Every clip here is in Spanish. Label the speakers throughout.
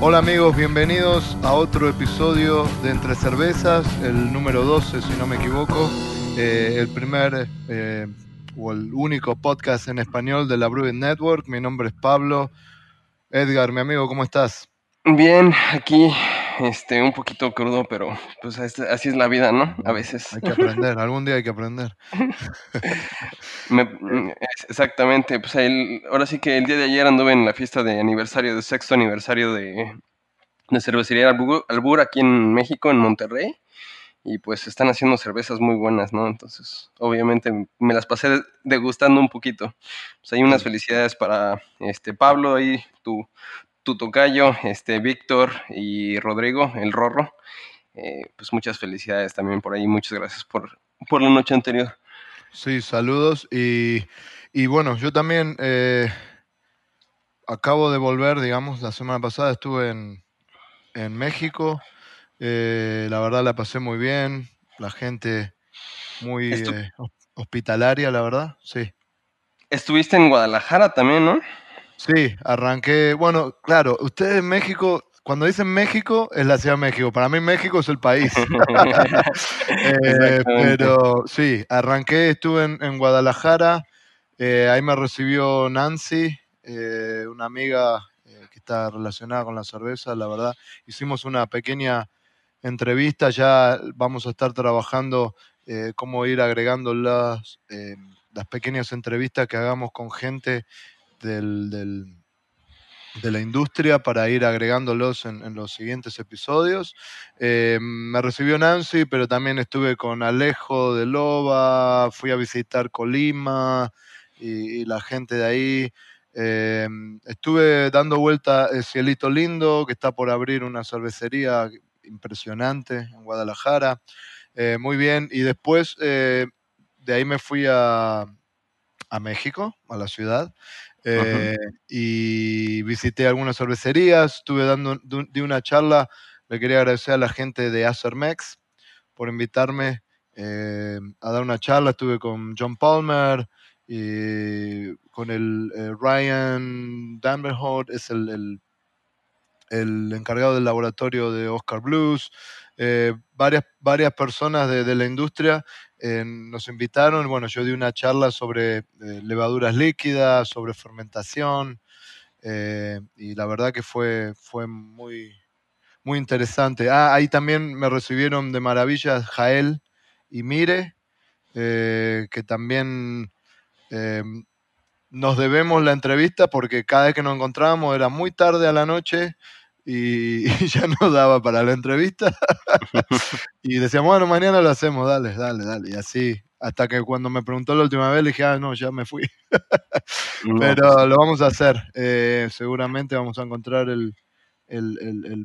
Speaker 1: Hola amigos, bienvenidos a otro episodio de Entre Cervezas, el número 12 si no me equivoco, eh, el primer eh, o el único podcast en español de la Brewing Network. Mi nombre es Pablo. Edgar, mi amigo, ¿cómo estás?
Speaker 2: Bien, aquí este, un poquito crudo, pero pues así es la vida, ¿no? A veces.
Speaker 1: Hay que aprender, algún día hay que aprender.
Speaker 2: exactamente, pues ahora sí que el día de ayer anduve en la fiesta de aniversario, de sexto aniversario de, de cervecería Albur, aquí en México, en Monterrey. Y pues están haciendo cervezas muy buenas, ¿no? Entonces, obviamente me las pasé degustando un poquito. Pues hay unas felicidades para este Pablo, ahí tu, tu tocayo, este, Víctor y Rodrigo, el Rorro. Eh, pues muchas felicidades también por ahí, muchas gracias por, por la noche anterior.
Speaker 1: Sí, saludos. Y, bueno, yo también eh, acabo de volver, digamos, la semana pasada estuve en, en México. Eh, la verdad la pasé muy bien, la gente muy hospitalaria, la verdad, sí.
Speaker 2: Estuviste en Guadalajara también, ¿no?
Speaker 1: Sí, arranqué. Bueno, claro, ustedes en México, cuando dicen México, es la Ciudad de México. Para mí México es el país. Eh, pero sí, arranqué, estuve en, Guadalajara. Eh, ahí me recibió Nancy, eh, una amiga que está relacionada con la cerveza, la verdad. Hicimos una pequeña entrevista, ya vamos a estar trabajando cómo ir agregando las, las pequeñas entrevistas que hagamos con gente del, de la industria para ir agregándolos en, los siguientes episodios. Eh, me recibió Nancy, pero también estuve con Alejo de Loba, fui a visitar Colima y, la gente de ahí. Eh, estuve dando vuelta a Cielito Lindo, que está por abrir una cervecería impresionante en Guadalajara. Eh, muy bien. Y después de ahí me fui a, a México, a la ciudad. Eh, y visité algunas cervecerías, estuve dando di una charla, le quería agradecer a la gente de Acermex por invitarme eh, a dar una charla, estuve con John Palmer, y con el eh, Ryan Danberholt, es el, el, encargado del laboratorio de Oscar Blues, varias, varias personas de, de la industria eh, nos invitaron, bueno, yo di una charla sobre eh, levaduras líquidas, sobre fermentación, eh, y la verdad que fue, fue muy, muy interesante. Ah, ahí también me recibieron de maravilla Jael y Mire, que también nos debemos la entrevista porque cada vez que nos encontrábamos era muy tarde a la noche y, ya no daba para la entrevista. y decíamos, bueno, mañana lo hacemos, dale, dale, dale. Y así, hasta que cuando me preguntó la última vez, le dije, ah, no, ya me fui. Pero lo vamos a hacer. Eh, seguramente vamos a encontrar el,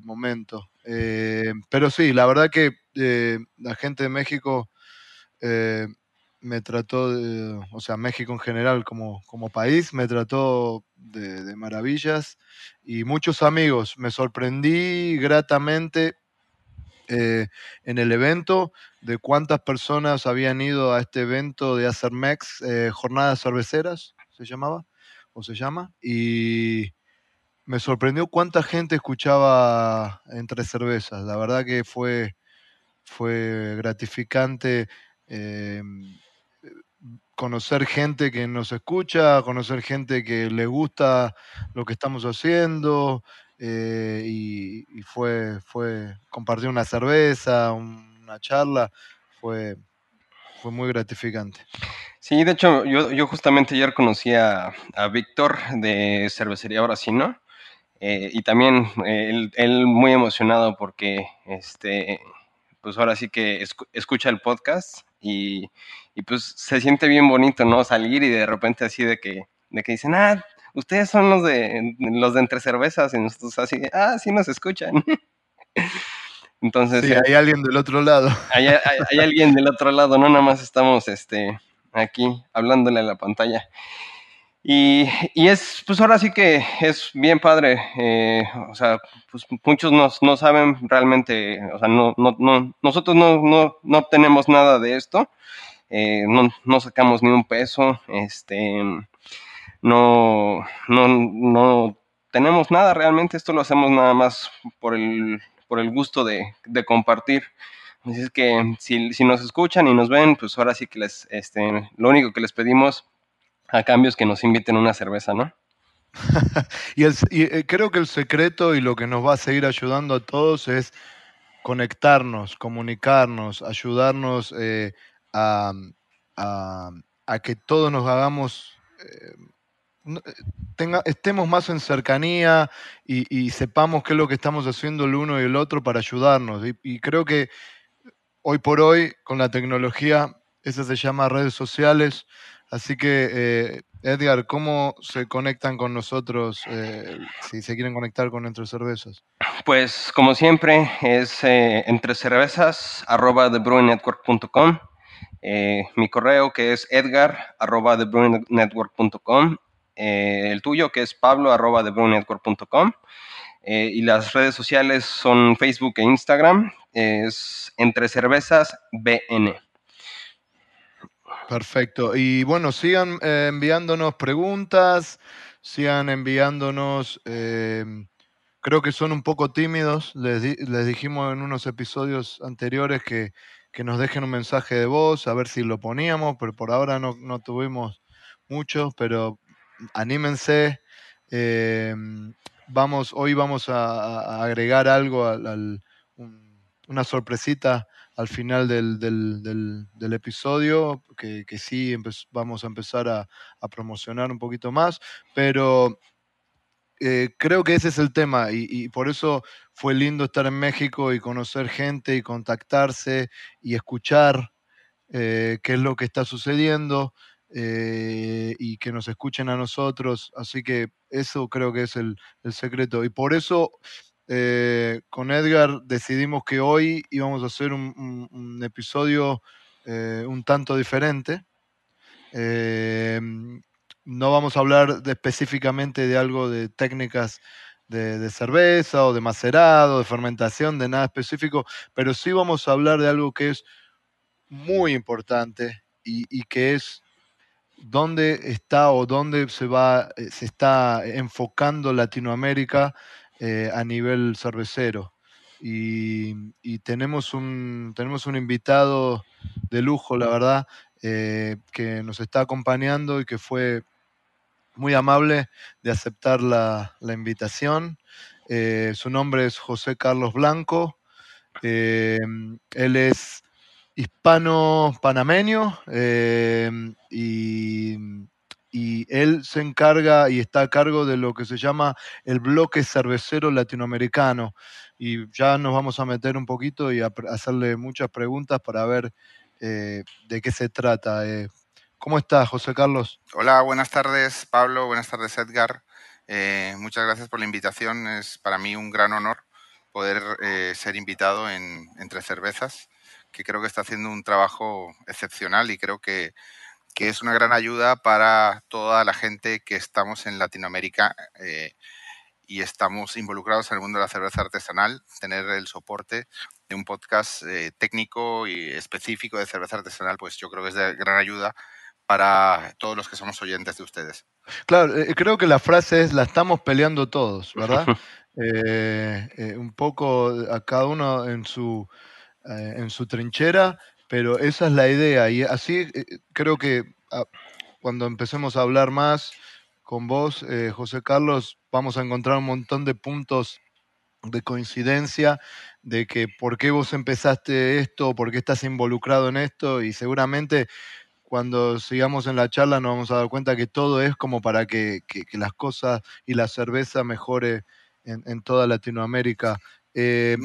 Speaker 1: momento. Eh, pero sí, la verdad que eh, la gente de México me trató, de, o sea, México en general como, como país, me trató de, maravillas y muchos amigos. Me sorprendí gratamente eh, en el evento de cuántas personas habían ido a este evento de Acermex, eh, Jornadas Cerveceras, se llamaba, o se llama, y me sorprendió cuánta gente escuchaba entre cervezas. La verdad que fue, fue gratificante. Eh, conocer gente que nos escucha, conocer gente que le gusta lo que estamos haciendo eh, y, fue, fue compartir una cerveza, una charla, fue, fue muy gratificante.
Speaker 2: Sí, de hecho, yo, yo justamente ayer conocí a, Víctor de Cervecería Brasino eh, y también eh, él, muy emocionado porque este, pues ahora sí que escucha el podcast y, y, pues se siente bien bonito, ¿no? Salir y de repente así de que de que dicen, ah, ustedes son los de los de entre cervezas y nosotros así, ah, sí nos escuchan. Entonces,
Speaker 1: sí, hay alguien del otro lado.
Speaker 2: Hay, hay, alguien del otro lado, no nada más estamos este, aquí hablándole a la pantalla. Y, y, es, pues ahora sí que es bien padre. Eh, o sea, pues muchos no, no, saben realmente, o sea, no, no, no, nosotros no, no, no obtenemos nada de esto. Eh, no, no, sacamos ni un peso. Este, no, no, no tenemos nada realmente. Esto lo hacemos nada más por el, por el gusto de, de compartir. Así es que si, si, nos escuchan y nos ven, pues ahora sí que les, este, lo único que les pedimos a cambio es que nos inviten una cerveza, ¿no?
Speaker 1: y, eh, creo que el secreto y lo que nos va a seguir ayudando a todos es conectarnos, comunicarnos, ayudarnos eh, a, que todos nos hagamos, eh, tenga, estemos más en cercanía y, sepamos qué es lo que estamos haciendo el uno y el otro para ayudarnos. y creo que hoy por hoy, con la tecnología, eso se llama redes sociales, Así que, eh, Edgar, ¿cómo se conectan con nosotros eh, si se quieren conectar con Entre Cervezas?
Speaker 2: Pues, como siempre, es eh. Eh, mi correo que es edgar arroba el tuyo que es pablo arroba y las redes sociales son Facebook e Instagram, es Entre Cervezas BN.
Speaker 1: Perfecto. Y bueno, sigan eh, enviándonos preguntas, sigan enviándonos, creo que son un poco tímidos, les, les, dijimos en unos episodios anteriores que, que, nos dejen un mensaje de voz, a ver si lo poníamos, pero por ahora no, no tuvimos muchos, pero anímense. Em, vamos, hoy vamos a, agregar algo, al, una sorpresita al final del, del, episodio, que, que sí vamos a empezar a, promocionar un poquito más, pero eh, creo que ese es el tema y, por eso fue lindo estar en México y conocer gente y contactarse y escuchar eh, qué es lo que está sucediendo. Eh, y que nos escuchen a nosotros. Así que eso creo que es el, el secreto. Y por eso eh, con Edgar decidimos que hoy íbamos a hacer un, episodio eh, un tanto diferente. No vamos a hablar específicamente de algo de técnicas de, cerveza o de macerado, de fermentación, de nada específico, pero sí vamos a hablar de algo que es muy importante y, que es dónde está o dónde se va, se está enfocando Latinoamérica eh, a nivel cervecero. Y, tenemos, un, tenemos un invitado de lujo, la verdad, eh, que nos está acompañando y que fue muy amable de aceptar la, invitación. Eh, su nombre es José Carlos Blanco. él es hispano-panameño y y él se encarga y está a cargo de lo que se llama el bloque cervecero latinoamericano. Y ya nos vamos a meter un poquito y a hacerle muchas preguntas para ver eh, de qué se trata. Eh. ¿Cómo estás, José Carlos?
Speaker 3: Hola, buenas tardes, Pablo. Buenas tardes, Edgar. Eh, muchas gracias por la invitación. Es para mí un gran honor poder ser invitado en Entre Cervezas, que creo que está haciendo un trabajo excepcional y creo que que es una gran ayuda para toda la gente que estamos en Latinoamérica eh, y estamos involucrados en el mundo de la cerveza artesanal, tener el soporte de un podcast eh, técnico y específico de cerveza artesanal, pues yo creo que es de gran ayuda para todos los que somos oyentes de ustedes.
Speaker 1: Claro, eh, creo que la frase es la estamos peleando todos, ¿verdad? un poco a cada uno en su, en su trinchera pero esa es la idea y así eh, creo que ah, cuando empecemos a hablar más con vos, eh, José Carlos, vamos a encontrar un montón de puntos de coincidencia de que por qué vos empezaste esto, por qué estás involucrado en esto y seguramente cuando sigamos en la charla nos vamos a dar cuenta que todo es como para que, las cosas y la cerveza mejore en, toda Latinoamérica. Eh,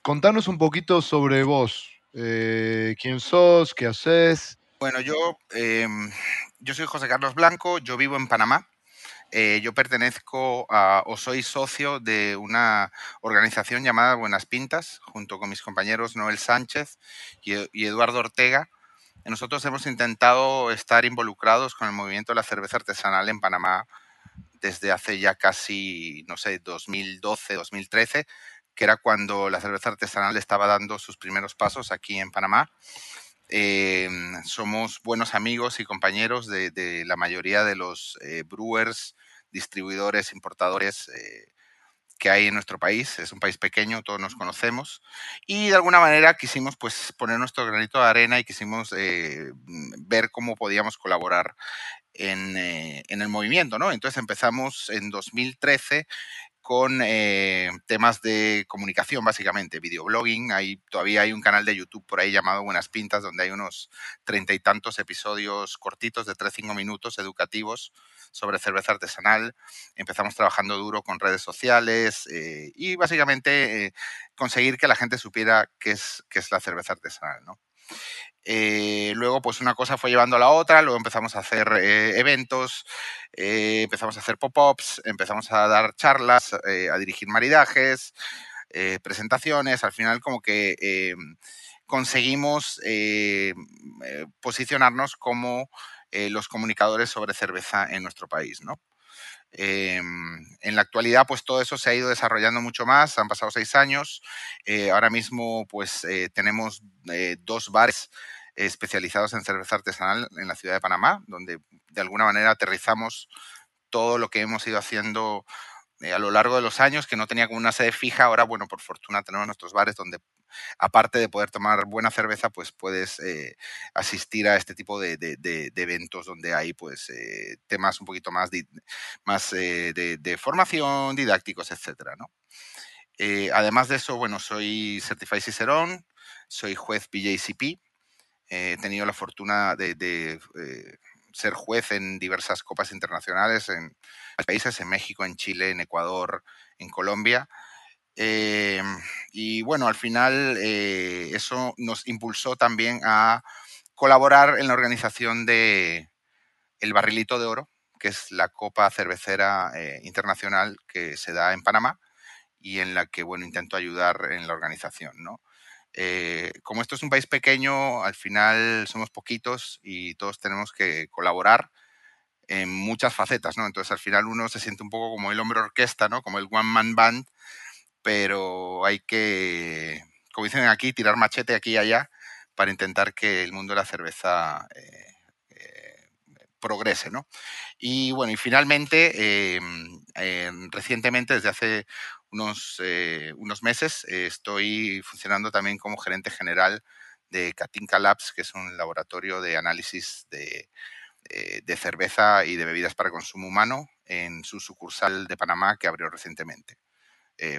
Speaker 1: contanos un poquito sobre vos, eh, quién sos, qué haces.
Speaker 3: Bueno, yo em, yo soy José Carlos Blanco, yo vivo en Panamá. Eh, yo pertenezco a, o soy socio de una organización llamada Buenas Pintas, junto con mis compañeros Noel Sánchez y, Eduardo Ortega. Nosotros hemos intentado estar involucrados con el movimiento de la cerveza artesanal en Panamá desde hace ya casi, no sé, 2012, 2013, que era cuando la cerveza artesanal estaba dando sus primeros pasos aquí en Panamá. Em, somos buenos amigos y compañeros de, la mayoría de los eh, brewers, distribuidores, importadores eh, que hay en nuestro país. Es un país pequeño, todos nos conocemos. Y de alguna manera quisimos pues, poner nuestro granito de arena y quisimos eh, ver cómo podíamos colaborar en, en, el movimiento. ¿no? Entonces empezamos en 2013 con eh, temas de comunicación, básicamente, videoblogging. Hay, todavía hay un canal de YouTube por ahí llamado Buenas Pintas, donde hay unos treinta y tantos episodios cortitos de 3-5 minutos educativos sobre cerveza artesanal. Empezamos trabajando duro con redes sociales eh, y básicamente eh, conseguir que la gente supiera qué es, qué es la cerveza artesanal. ¿no? Eh, luego, pues una cosa fue llevando a la otra, luego empezamos a hacer eh, eventos, eh, empezamos a hacer pop-ups, empezamos a dar charlas, a dirigir maridajes, presentaciones, al final como que conseguimos posicionarnos como los comunicadores sobre cerveza en nuestro país, ¿no? Em, en la actualidad, pues todo eso se ha ido desarrollando mucho más, han pasado seis años. ahora mismo, pues tenemos dos bares especializados en cerveza artesanal en la ciudad de Panamá, donde de alguna manera aterrizamos todo lo que hemos ido haciendo eh, a lo largo de los años, que no tenía como una sede fija. Ahora, bueno, por fortuna tenemos nuestros bares donde, aparte de poder tomar buena cerveza, pues puedes eh, asistir a este tipo de, eventos donde hay pues eh, temas un poquito más, más de, formación, didácticos, etcétera, además de eso, bueno, soy Certified Cicerón, soy juez BJCP, he tenido la fortuna de, eh, ser juez en diversas copas internacionales en países, en México, en Chile, en Ecuador, en Colombia. Eh, y bueno, al final eh, eso nos impulsó también a colaborar en la organización de El Barrilito de Oro, que es la Copa Cervecera Internacional que se da en Panamá y en la que, bueno, intento ayudar en la organización, ¿no? Eh, como esto es un país pequeño, al final somos poquitos y todos tenemos que colaborar en muchas facetas, ¿no? Entonces al final uno se siente un poco como el hombre orquesta, ¿no? Como el one man band, pero hay que, como dicen aquí, tirar machete aquí y allá para intentar que el mundo de la cerveza eh, eh, progrese, ¿no? Y bueno, y finalmente, em, em, recientemente, desde hace unos, eh, unos meses. Estoy funcionando también como gerente general de Katinka Labs, que es un laboratorio de análisis de, de, cerveza y de bebidas para consumo humano en su sucursal de Panamá que abrió recientemente.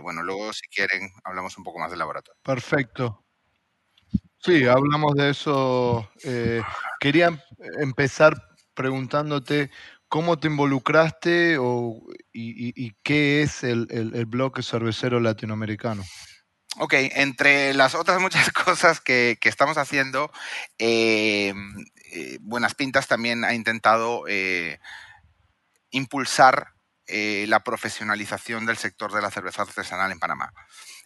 Speaker 3: Bueno, luego si quieren hablamos un poco más del laboratorio.
Speaker 1: Perfecto. Sí, hablamos de eso. quería empezar preguntándote ¿Cómo te involucraste y, qué es el, bloque cervecero latinoamericano?
Speaker 3: Ok, entre las otras muchas cosas que, estamos haciendo, eh, eh, Buenas Pintas también ha intentado eh, impulsar la profesionalización del sector de la cerveza artesanal en Panamá.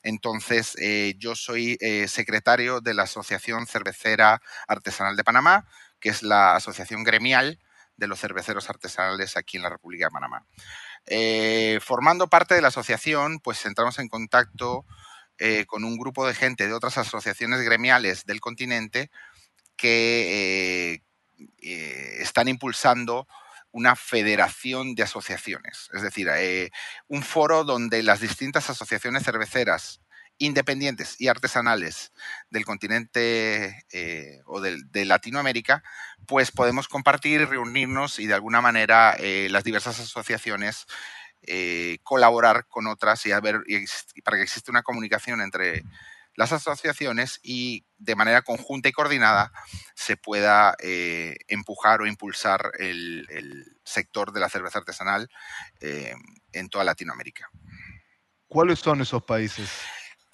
Speaker 3: Entonces, yo soy secretario de la Asociación Cervecera Artesanal de Panamá, que es la asociación gremial de los cerveceros artesanales aquí en la República de Panamá. Eh, formando parte de la asociación, pues entramos en contacto eh, con un grupo de gente de otras asociaciones gremiales del continente que eh, están impulsando una federación de asociaciones, es decir, un foro donde las distintas asociaciones cerveceras independientes y artesanales del continente eh, o de, Latinoamérica, pues podemos compartir, reunirnos y de alguna manera eh, las diversas asociaciones eh, colaborar con otras y, para que exista una comunicación entre las asociaciones y de manera conjunta y coordinada se pueda empujar o impulsar el, el, sector de la cerveza artesanal en toda Latinoamérica.
Speaker 1: ¿Cuáles son esos países?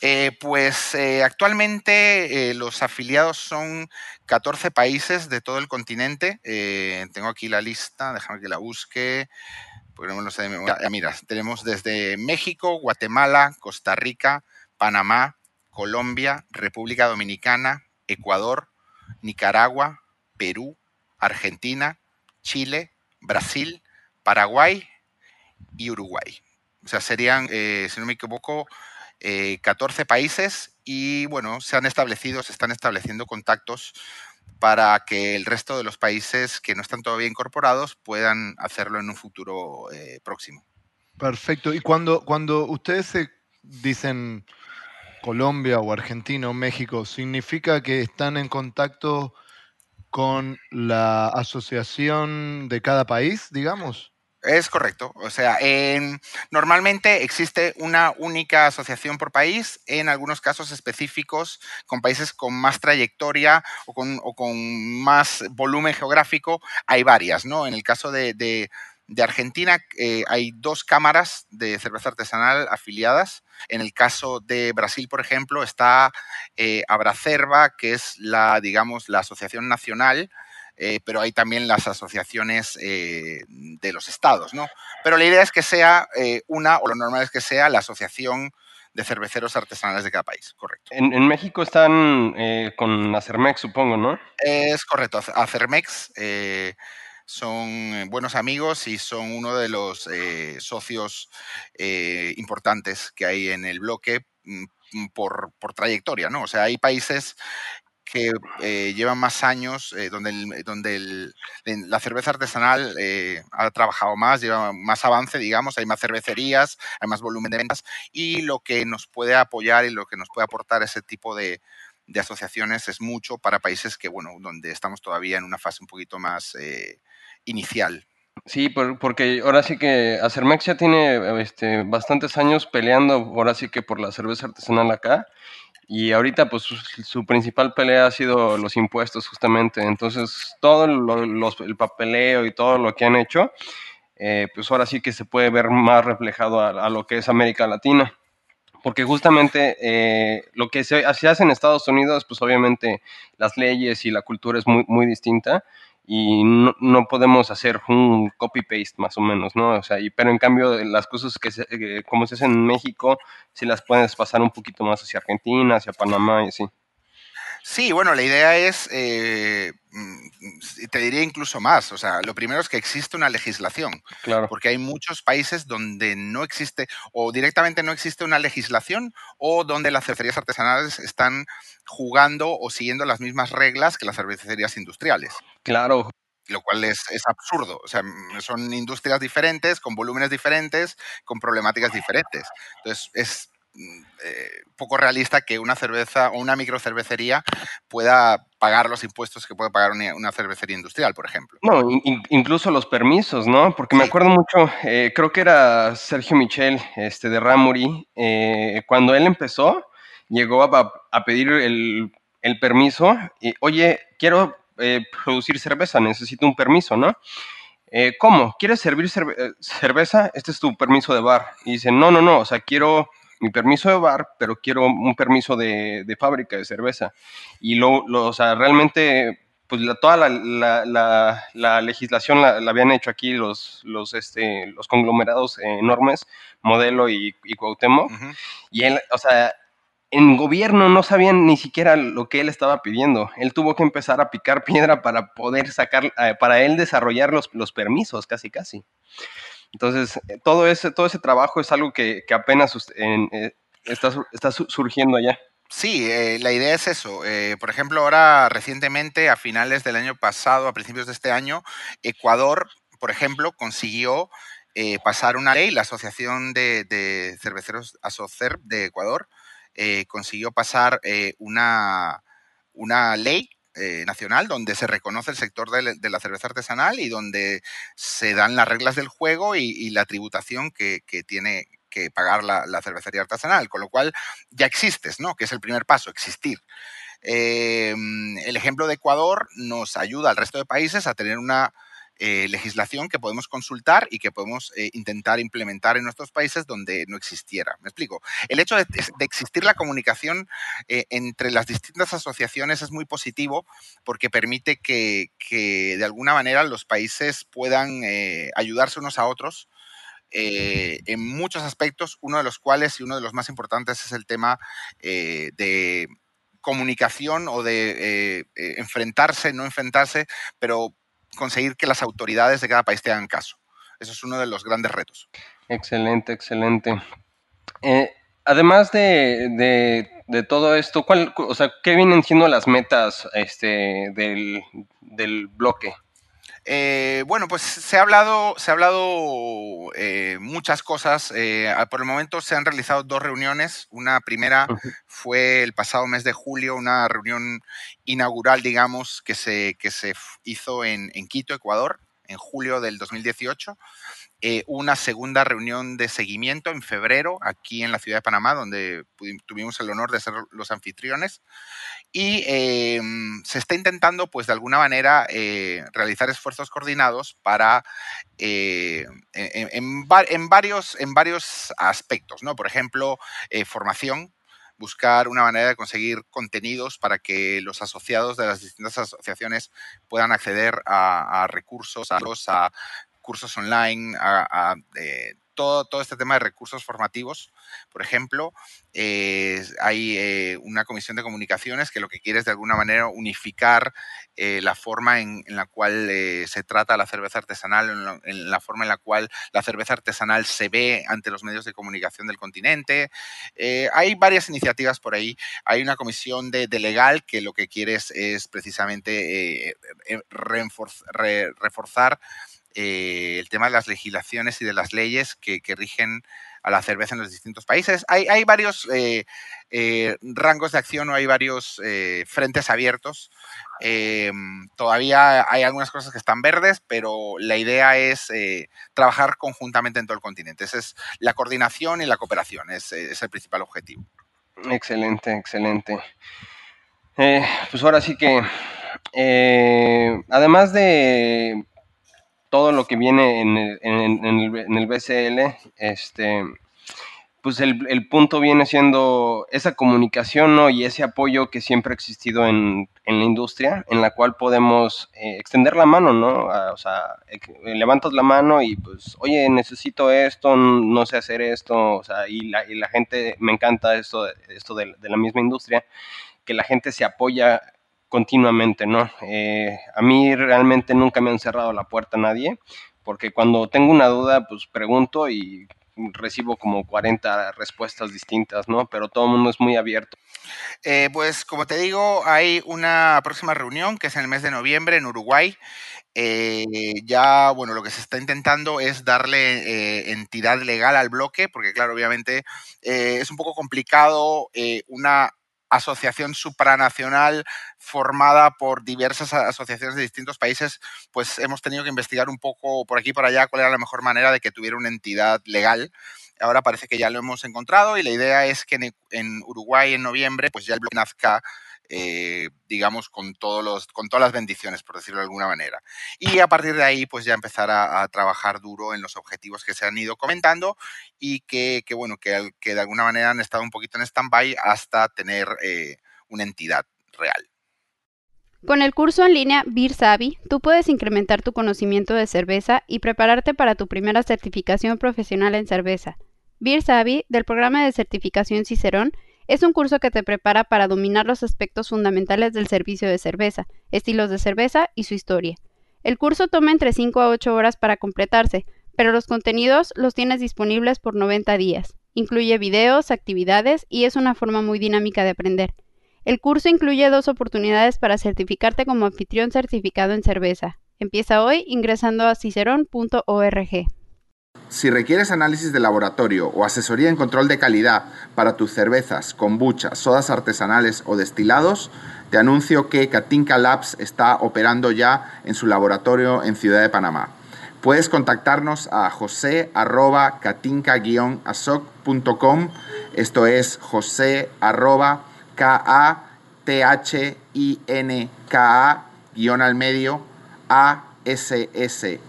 Speaker 3: Eh, pues eh, actualmente eh, los afiliados son 14 países de todo el continente. tengo aquí la lista, déjame que la busque. Porque no me lo sé de memoria. Ah, mira, tenemos desde México, Guatemala, Costa Rica, Panamá, Colombia, República Dominicana, Ecuador, Nicaragua, Perú, Argentina, Chile, Brasil, Paraguay y Uruguay. O sea, serían, si no me equivoco, 14 eh, países y bueno, se han establecido, se están estableciendo contactos para que el resto de los países que no están todavía incorporados puedan hacerlo en un futuro eh, próximo.
Speaker 1: Perfecto. Y cuando, cuando ustedes se dicen Colombia o Argentina o México, ¿significa que están en contacto con la asociación de cada país, digamos?
Speaker 3: Es correcto. O sea, normalmente existe una única asociación por país, en algunos casos específicos, con países con más trayectoria o con, más volumen geográfico, hay varias, ¿no? En el caso de, Argentina eh, hay dos cámaras de cerveza artesanal afiliadas. En el caso de Brasil, por ejemplo, está eh, Abracerva, que es la, digamos, la asociación nacional eh, pero hay también las asociaciones eh, de los estados, ¿no? Pero la idea es que sea una, o lo normal es que sea la asociación de cerveceros artesanales de cada país, correcto.
Speaker 2: En, México están con Acermex, supongo, ¿no?
Speaker 3: Es correcto, Acermex son buenos amigos y son uno de los socios importantes que hay en el bloque mm, por, por, trayectoria, ¿no? O sea, hay países que eh, llevan más años, eh, donde, donde la cerveza artesanal eh, ha trabajado más, lleva más avance, digamos, hay más cervecerías, hay más volumen de ventas y lo que nos puede apoyar y lo que nos puede aportar ese tipo de, asociaciones es mucho para países que, bueno, donde estamos todavía en una fase un poquito más inicial.
Speaker 2: Sí, porque ahora sí que Acermex ya tiene este, bastantes años peleando, ahora sí que por la cerveza artesanal acá, y ahorita, pues, su, principal pelea ha sido los impuestos, justamente. Entonces, todo el papeleo y todo lo que han hecho, eh, pues ahora sí que se puede ver más reflejado a, lo que es América Latina. Porque justamente eh, lo que se, hace en Estados Unidos, pues obviamente las leyes y la cultura es muy, muy distinta y no, no, podemos hacer un copy-paste más o menos, ¿no? O sea, y, pero en cambio las cosas que, se, como se hacen en México, sí las puedes pasar un poquito más hacia Argentina, hacia Panamá y así.
Speaker 3: Sí, bueno, la idea es, eh, mm, te diría incluso más, o sea, lo primero es que existe una legislación,
Speaker 2: claro.
Speaker 3: porque hay muchos países donde no existe o directamente no existe una legislación o donde las cervecerías artesanales están jugando o siguiendo las mismas reglas que las cervecerías industriales.
Speaker 2: Claro,
Speaker 3: lo cual es, es, absurdo. O sea, son industrias diferentes, con volúmenes diferentes, con problemáticas diferentes. Entonces, es Mm, eh, poco realista que una cerveza o una microcervecería pueda pagar los impuestos que puede pagar una, cervecería industrial, por ejemplo.
Speaker 2: No, incluso los permisos, ¿no? Porque me acuerdo mucho, eh, creo que era Sergio Michel este, de Ramuri, eh, cuando él empezó, llegó a, pedir el, permiso y, oye, quiero producir cerveza, necesito un permiso, ¿no? ¿Cómo? ¿Quieres servir cerveza? Este es tu permiso de bar. Y dice, no, no, no, o sea, quiero mi permiso de bar, pero quiero un permiso de, fábrica de cerveza. Y lo, o sea, realmente, pues toda la, legislación la, habían hecho aquí los, los, este, los conglomerados enormes, Modelo y, y Cuauhtémoc. Y él, o sea, en gobierno no sabían ni siquiera lo que él estaba pidiendo. Él tuvo que empezar a picar piedra para poder sacar, eh, para él desarrollar los, los permisos, casi, casi. Entonces, eh, todo ese, todo ese trabajo es algo que, apenas eh, está, está, surgiendo allá.
Speaker 3: Sí, eh, la idea es eso. por ejemplo, ahora recientemente, a finales del año pasado, a principios de este año, Ecuador, por ejemplo, consiguió pasar una ley, la Asociación de, Cerveceros ASOCER de Ecuador, consiguió pasar una, una ley eh, nacional donde se reconoce el sector de, la cerveza artesanal y donde se dan las reglas del juego y, la tributación que, tiene que pagar la, cervecería artesanal, con lo cual ya existes, ¿no? Que es el primer paso, existir. Em, el ejemplo de Ecuador nos ayuda al resto de países a tener una eh, legislación que podemos consultar y que podemos eh, intentar implementar en nuestros países donde no existiera. Me explico. El hecho de, existir la comunicación entre las distintas asociaciones es muy positivo porque permite que, de alguna manera los países puedan ayudarse unos a otros eh, en muchos aspectos, uno de los cuales y uno de los más importantes es el tema eh, de comunicación o de eh, enfrentarse, no enfrentarse, pero conseguir que las autoridades de cada país te hagan caso. Eso es uno de los grandes retos.
Speaker 2: Excelente, excelente. además de, todo esto, ¿cuál, o sea, ¿qué vienen siendo las metas este, del, del bloque?
Speaker 3: Eh, bueno, pues se ha hablado, se ha hablado eh, muchas cosas. Eh, por el momento se han realizado dos reuniones. Una primera fue el pasado mes de julio, una reunión inaugural, digamos, que se, que se hizo en, en Quito, Ecuador, en julio del 2018. Eh, una segunda reunión de seguimiento en febrero aquí en la ciudad de Panamá, donde tuvimos el honor de ser los anfitriones. Y em, se está intentando, pues de alguna manera, eh, realizar esfuerzos coordinados para, eh, en, varios, en varios aspectos, ¿no? Por ejemplo, formación, buscar una manera de conseguir contenidos para que los asociados de las distintas asociaciones puedan acceder a, a recursos, a, a cursos online, a, eh, todo, todo, este tema de recursos formativos. Por ejemplo, eh, hay eh, una comisión de comunicaciones que lo que quiere es de alguna manera unificar la forma en, la cual se trata la cerveza artesanal, en la, forma en la cual la cerveza artesanal se ve ante los medios de comunicación del continente. hay varias iniciativas por ahí. Hay una comisión de, legal que lo que quiere es, precisamente reforzar eh, el tema de las legislaciones y de las leyes que, rigen a la cerveza en los distintos países. Hay, varios eh, eh, rangos de acción o hay varios frentes abiertos. todavía hay algunas cosas que están verdes, pero la idea es trabajar conjuntamente en todo el continente. Esa es la coordinación y la cooperación, es, es el principal objetivo.
Speaker 2: Excelente, excelente. pues ahora sí que, además de todo lo que viene en el, en, el, BCL, este, pues el, punto viene siendo esa comunicación ¿no? y ese apoyo que siempre ha existido en, la industria, en la cual podemos eh, extender la mano, ¿no? o sea, levantas la mano y pues, oye, necesito esto, no sé hacer esto, o sea, y la, y la gente, me encanta esto, esto de la misma industria, que la gente se apoya continuamente, ¿no? Eh, a mí realmente nunca me han cerrado la puerta nadie, porque cuando tengo una duda, pues pregunto y recibo como 40 respuestas distintas, ¿no? Pero todo el mundo es muy abierto.
Speaker 3: Eh, pues como te digo, hay una próxima reunión que es en el mes de noviembre en Uruguay. Eh, ya, bueno, lo que se está intentando es darle entidad legal al bloque, porque claro, obviamente es un poco complicado una asociación supranacional formada por diversas asociaciones de distintos países, pues hemos tenido que investigar un poco por aquí y por allá cuál era la mejor manera de que tuviera una entidad legal. Ahora parece que ya lo hemos encontrado y la idea es que en, Uruguay en noviembre pues ya el bloque nazca eh, digamos, con, todos los, con todas las bendiciones, por decirlo de alguna manera. Y a partir de ahí, pues ya empezar a, trabajar duro en los objetivos que se han ido comentando y que, bueno, que, que, de alguna manera han estado un poquito en stand-by hasta tener eh, una entidad real.
Speaker 4: Con el curso en línea Beer Savvy, tú puedes incrementar tu conocimiento de cerveza y prepararte para tu primera certificación profesional en cerveza. Beer Savvy, del programa de certificación Cicerón, es un curso que te prepara para dominar los aspectos fundamentales del servicio de cerveza, estilos de cerveza y su historia. El curso toma entre 5 a 8 horas para completarse, pero los contenidos los tienes disponibles por 90 días. Incluye videos, actividades y es una forma muy dinámica de aprender. El curso incluye dos oportunidades para certificarte como anfitrión certificado en cerveza. Empieza hoy ingresando a cicerón.org.
Speaker 5: Si requieres análisis de laboratorio o asesoría en control de calidad para tus cervezas, kombucha, sodas artesanales o destilados, te anuncio que Katinka Labs está operando ya en su laboratorio en Ciudad de Panamá. Puedes contactarnos a josé asoccom esto es josé k a t h i n k a guion al medio a sssoc.com.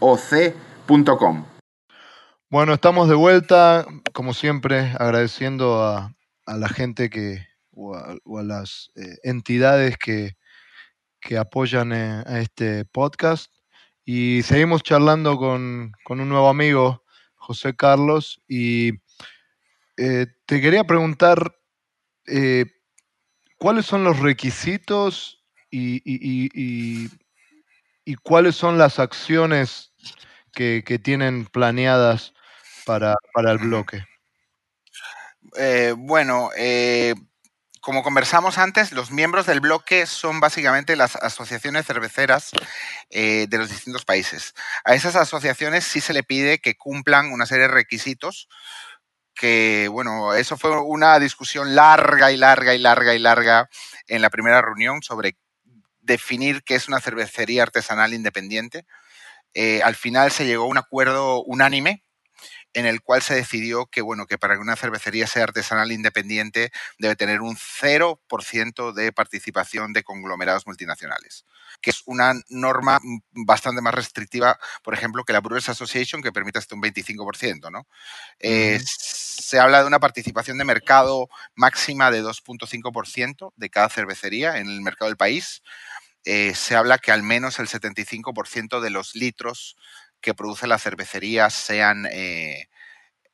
Speaker 1: Bueno, estamos de vuelta, como siempre, agradeciendo a, la gente que, o a, las eh, entidades que, que apoyan eh, a este podcast. Y seguimos charlando con, un nuevo amigo, José Carlos, y eh, te quería preguntar cuáles son los requisitos y, y, cuáles son las acciones que, que tienen planeadas para, el bloque?
Speaker 3: Eh, bueno, eh, como conversamos antes, los miembros del bloque son básicamente las asociaciones cerveceras eh, de los distintos países. A esas asociaciones sí se le pide que cumplan una serie de requisitos que, bueno, eso fue una discusión larga y larga y larga y larga en la primera reunión sobre definir qué es una cervecería artesanal independiente. al final se llegó a un acuerdo unánime en el cual se decidió que, bueno, que para que una cervecería sea artesanal independiente debe tener un 0% de participación de conglomerados multinacionales, que es una norma bastante más restrictiva, por ejemplo, que la Brewers Association, que permite hasta un 25%, ¿no? Eh, se habla de una participación de mercado máxima de 2.5% de cada cervecería en el mercado del país. Eh, se habla que al menos el 75% de los litros que produce la cervecería sean eh,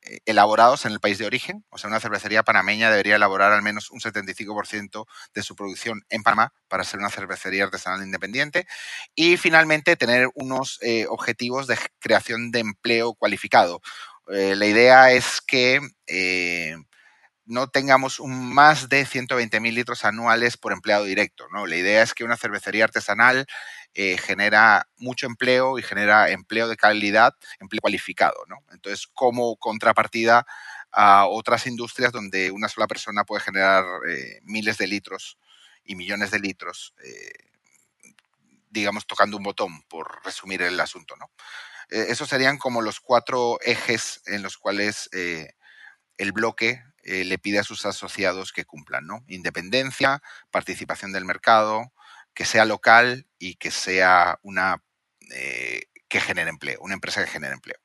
Speaker 3: eh, elaborados en el país de origen. O sea, una cervecería panameña debería elaborar al menos un 75% de su producción en Panamá para ser una cervecería artesanal independiente. Y finalmente, tener unos eh, objetivos de creación de empleo cualificado. la idea es que no tengamos un más de 120.000 litros anuales por empleado directo. ¿no? La idea es que una cervecería artesanal eh, genera mucho empleo y genera empleo de calidad, empleo cualificado. ¿no? Entonces, como contrapartida a otras industrias donde una sola persona puede generar eh, miles de litros y millones de litros, eh, digamos, tocando un botón, por resumir el asunto. ¿no? esos serían como los cuatro ejes en los cuales el bloque le pide a sus asociados que cumplan, ¿no? Independencia, participación del mercado, que sea local y que sea una eh, que genere empleo, una empresa que genere empleo.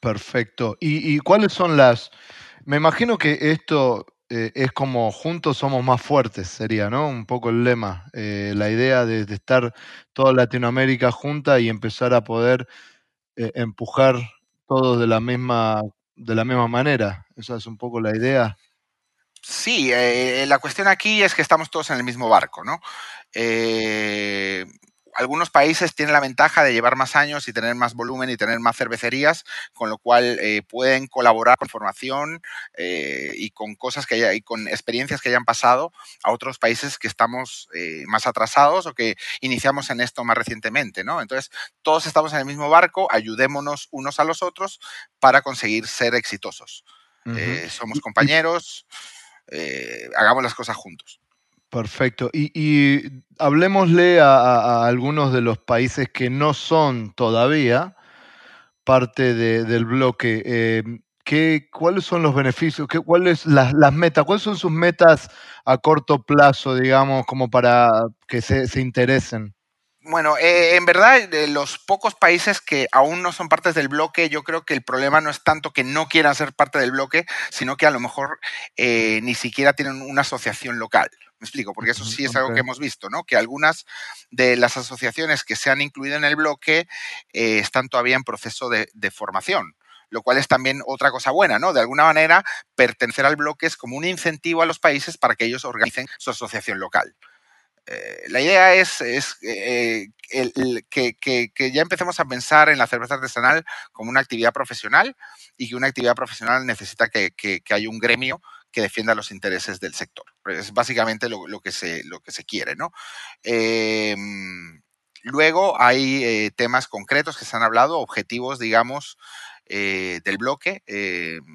Speaker 1: Perfecto. ¿Y, cuáles son las? Me imagino que esto eh, es como juntos somos más fuertes, sería, ¿no? Un poco el lema, la idea de, de, estar toda Latinoamérica junta y empezar a poder empujar todos de la misma de la misma manera. Esa es un poco la idea.
Speaker 3: Sí, eh, la cuestión aquí es que estamos todos en el mismo barco, ¿no? Eh, algunos países tienen la ventaja de llevar más años y tener más volumen y tener más cervecerías, con lo cual eh, pueden colaborar con formación eh, y con cosas que haya, y con experiencias que hayan pasado a otros países que estamos eh, más atrasados o que iniciamos en esto más recientemente, ¿no? Entonces, todos estamos en el mismo barco, ayudémonos unos a los otros para conseguir ser exitosos. somos compañeros, hagamos las cosas juntos.
Speaker 1: Perfecto. Y, hablemosle a, algunos de los países que no son todavía parte del bloque. Eh, ¿qué, ¿Cuáles son los beneficios? Qué, ¿Cuáles las, las metas? ¿Cuáles son sus metas a corto plazo, digamos, como para que se, se interesen?
Speaker 3: Bueno, eh, en verdad, de los pocos países que aún no son partes del bloque, yo creo que el problema no es tanto que no quieran ser parte del bloque, sino que a lo mejor eh, ni siquiera tienen una asociación local. Me explico, porque eso sí es algo que hemos visto, ¿no? Que algunas de las asociaciones que se han incluido en el bloque eh, están todavía en proceso de, de formación lo cual es también otra cosa buena, ¿no? De alguna manera, pertenecer al bloque es como un incentivo a los países para que ellos organicen su asociación local. Eh, la idea es, eh, que, ya empecemos a pensar en la cerveza artesanal como una actividad profesional y que una actividad profesional necesita que, haya un gremio que defienda los intereses del sector. Es básicamente lo, que, se, lo que se quiere, ¿no? Em, luego hay eh, temas concretos que se han hablado, objetivos, digamos, del bloque.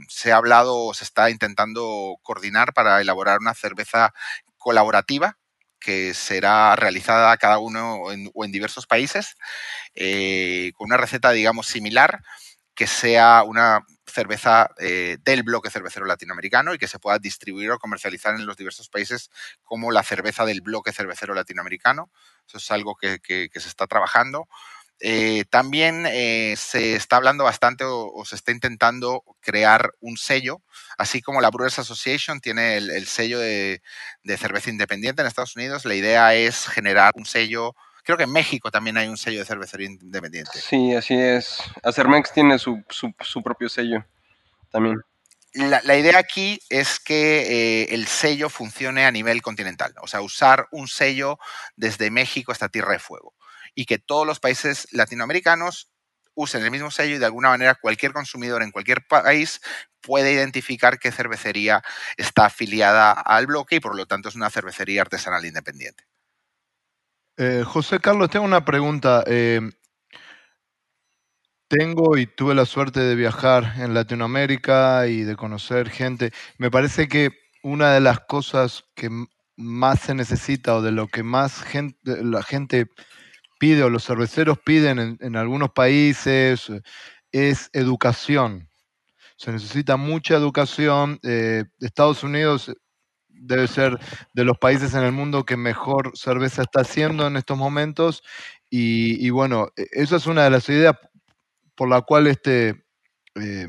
Speaker 3: se ha hablado, se está intentando coordinar para elaborar una cerveza colaborativa que será realizada cada uno o en diversos países, eh, con una receta, digamos, similar, que sea una cerveza eh, del bloque cervecero latinoamericano y que se pueda distribuir o comercializar en los diversos países como la cerveza del bloque cervecero latinoamericano. Eso es algo que, se está trabajando. Eh, también eh, se está hablando bastante o, se está intentando crear un sello, así como la Brewers Association tiene el, sello de, cerveza independiente en Estados Unidos. La idea es generar un sello. Creo que en México también hay un sello de cervecería independiente.
Speaker 2: Sí, así es. Acermex tiene su, su, propio sello también.
Speaker 3: La, idea aquí es que eh, el sello funcione a nivel continental, o sea, usar un sello desde México hasta Tierra de Fuego y que todos los países latinoamericanos usen el mismo sello y de alguna manera cualquier consumidor en cualquier país puede identificar qué cervecería está afiliada al bloque y por lo tanto es una cervecería artesanal independiente.
Speaker 1: Eh, José Carlos, tengo una pregunta. Eh, tengo y tuve la suerte de viajar en Latinoamérica y de conocer gente. Me parece que una de las cosas que más se necesita o de lo que más la gente pide o los cerveceros piden en, algunos países es educación. Se necesita mucha educación. Eh, Estados Unidos debe ser de los países en el mundo que mejor cerveza está haciendo en estos momentos. Y, bueno, e, esa es una de las ideas por la cual este eh,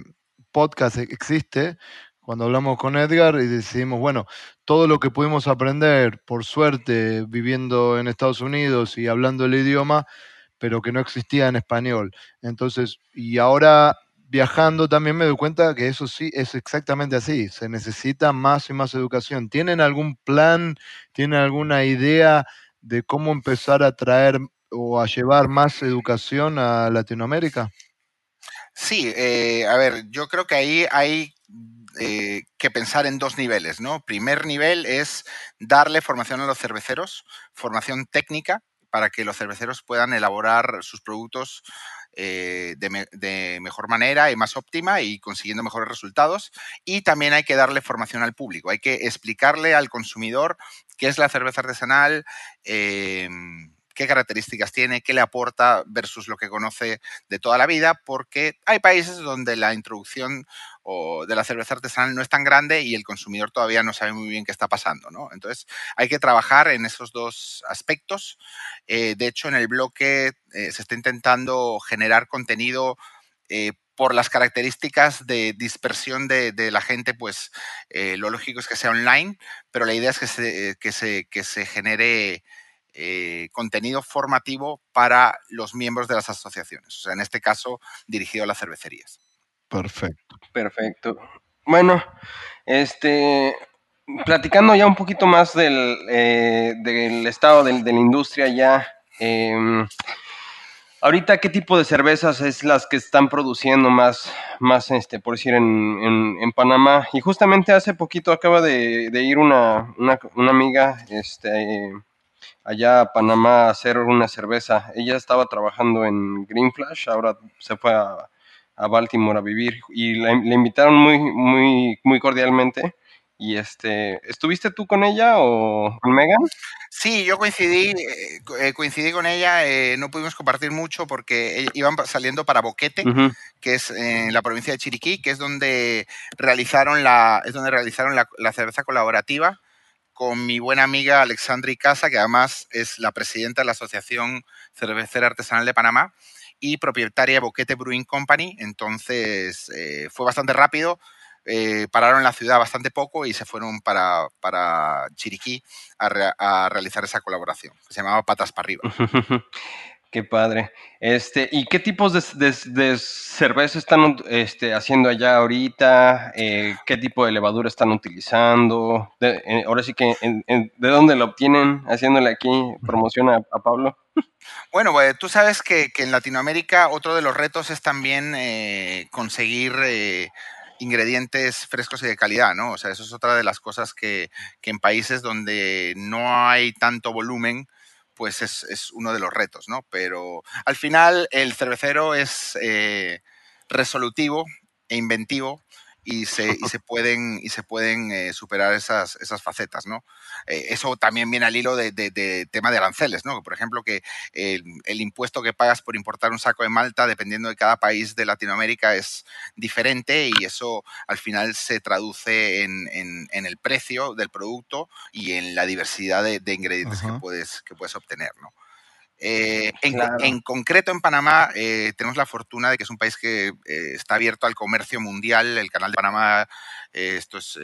Speaker 1: podcast existe, cuando hablamos con Edgar y decidimos, bueno, todo lo que pudimos aprender, por suerte, viviendo en Estados Unidos y hablando el idioma, pero que no existía en español. Entonces, y ahora viajando también me doy cuenta que eso sí es exactamente así, se necesita más y más educación. ¿Tienen algún plan, tienen alguna idea de cómo empezar a traer o a llevar más educación a Latinoamérica?
Speaker 3: Sí, eh, a ver, yo creo que ahí hay eh, que pensar en dos niveles, ¿no? Primer nivel es darle formación a los cerveceros, formación técnica para que los cerveceros puedan elaborar sus productos eh, de, mejor manera y más óptima y consiguiendo mejores resultados. Y también hay que darle formación al público, hay que explicarle al consumidor qué es la cerveza artesanal, em, qué características tiene, qué le aporta versus lo que conoce de toda la vida, porque hay países donde la introducción de la cerveza artesanal no es tan grande y el consumidor todavía no sabe muy bien qué está pasando, ¿no? Entonces hay que trabajar en esos dos aspectos. Eh, de hecho, en el bloque eh, se está intentando generar contenido eh, por las características de dispersión de, la gente, pues lo lógico es que sea online, pero la idea es que se genere contenido formativo para los miembros de las asociaciones, o sea, en este caso dirigido a las cervecerías.
Speaker 1: Perfecto.
Speaker 2: Perfecto. Bueno, este, platicando ya un poquito más del, eh, del estado de, la industria ya, em, ahorita qué tipo de cervezas es las que están produciendo más, más este, por decir, en, en, Panamá. Y justamente hace poquito acaba de, ir una, una, una, amiga este, allá a Panamá a hacer una cerveza. Ella estaba trabajando en Green Flash, ahora se fue a a Baltimore a vivir y le invitaron muy, muy, muy cordialmente. Y este, ¿estuviste tú con ella o con Megan?
Speaker 3: Sí, yo coincidí, eh, eh, coincidí con ella, eh, no pudimos compartir mucho porque iban saliendo para Boquete, que es en la provincia de Chiriquí, que es donde realizaron la, es donde realizaron la, la cerveza colaborativa con mi buena amiga Alexandra Casa, que además es la presidenta de la Asociación Cervecera Artesanal de Panamá y propietaria de Boquete Brewing Company. Entonces eh, fue bastante rápido. Eh, pararon la ciudad bastante poco y se fueron para, para Chiriquí a, realizar esa colaboración, se llamaba Patas para arriba.
Speaker 2: Qué padre. Este, ¿Y qué tipos de, cerveza están este, haciendo allá ahorita? Eh, ¿Qué tipo de levadura están utilizando? ahora sí que, ¿de dónde lo obtienen? Haciéndole aquí promoción a Pablo.
Speaker 3: Bueno, pues tú sabes que, en Latinoamérica otro de los retos es también eh, conseguir eh, ingredientes frescos y de calidad, ¿no? O sea, eso es otra de las cosas que, en países donde no hay tanto volumen, pues es, uno de los retos, ¿no? Pero al final el cervecero es eh, resolutivo e inventivo y se, y se pueden, y se pueden eh, superar esas, esas facetas, ¿no? Eh, eso también viene al hilo de, de, tema de aranceles, ¿no? Por ejemplo, que el, el, impuesto que pagas por importar un saco de malta, dependiendo de cada país de Latinoamérica, es diferente y eso al final se traduce en, en, en el precio del producto y en la diversidad de, ingredientes que puedes, que puedes obtener, ¿no? Eh, en, concreto, en Panamá eh, tenemos la fortuna de que es un país que eh, está abierto al comercio mundial. El Canal de Panamá, esto es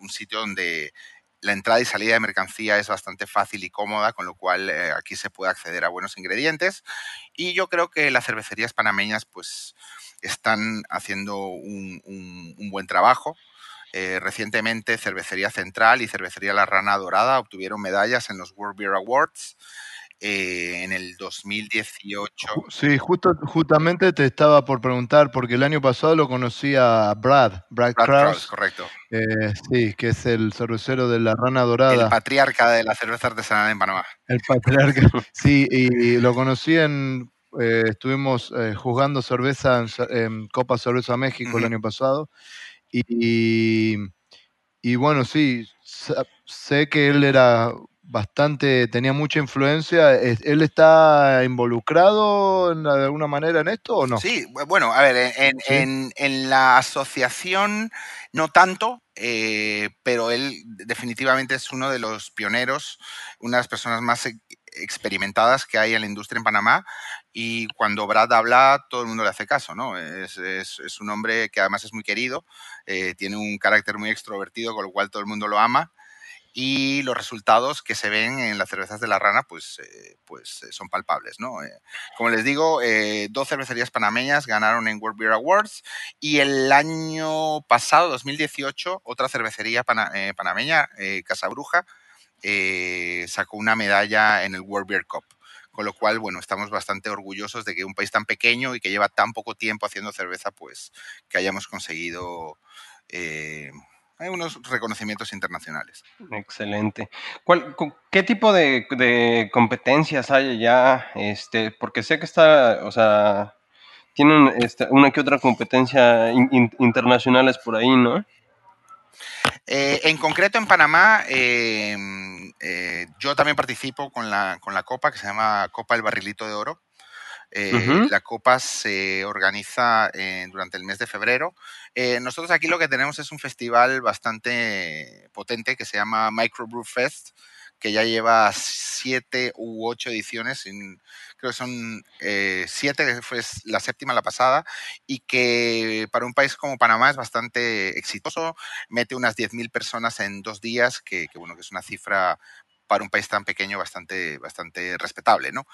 Speaker 3: un sitio donde la entrada y salida de mercancía es bastante fácil y cómoda, con lo cual aquí se puede acceder a buenos ingredientes. Y yo creo que las cervecerías panameñas, pues, están haciendo un, buen trabajo. recientemente Cervecería Central y Cervecería La Rana Dorada obtuvieron medallas en los World Beer Awards eh, en el 2018.
Speaker 1: Sí, justo, justamente te estaba por preguntar, porque el año pasado lo conocí a Brad, Brad, Krause,
Speaker 3: correcto.
Speaker 1: Eh, sí, que es el cervecero de la Rana Dorada.
Speaker 3: El patriarca de la cerveza artesanal en Panamá.
Speaker 1: El patriarca, sí, y lo conocí en, eh, estuvimos juzgando cerveza en, Copa Cerveza México el año pasado, y, y bueno, sí, sé que él era bastante, tenía mucha influencia. ¿Él está involucrado de alguna manera en esto o no?
Speaker 3: Sí, bueno, a ver, en, en, la asociación no tanto, eh, pero él definitivamente es uno de los pioneros, una de las personas más e, experimentadas que hay en la industria en Panamá y cuando Brad habla todo el mundo le hace caso, ¿no? Es, es, un hombre que además es muy querido, eh, tiene un carácter muy extrovertido con lo cual todo el mundo lo ama y los resultados que se ven en las cervezas de la rana pues, eh, pues eh, son palpables. ¿no? Eh, como les digo, dos cervecerías panameñas ganaron en World Beer Awards y el año pasado, 2018, otra cervecería panameña, Casabruja, sacó una medalla en el World Beer Cup. Con lo cual, bueno, estamos bastante orgullosos de que un país tan pequeño y que lleva tan poco tiempo haciendo cerveza, pues que hayamos conseguido hay unos reconocimientos internacionales.
Speaker 2: Excelente. ¿Qué tipo de, competencias hay ya? Este, porque sé que está, o sea, tienen este, una que otra competencia internacionales por ahí, ¿no?
Speaker 3: Eh, en concreto en Panamá, em, eh, yo también participo con la, con la Copa que se llama Copa El Barrilito de Oro. Eh, la Copa se organiza durante el mes de febrero. Eh, nosotros aquí lo que tenemos es un festival bastante potente que se llama Microbrew Fest, que ya lleva siete u ocho ediciones, creo que son eh, siete, fue la séptima la pasada, y que para un país como Panamá es bastante exitoso, mete unas 10.000 personas en dos días, que, que, bueno, que es una cifra para un país tan pequeño bastante, bastante respetable, ¿no?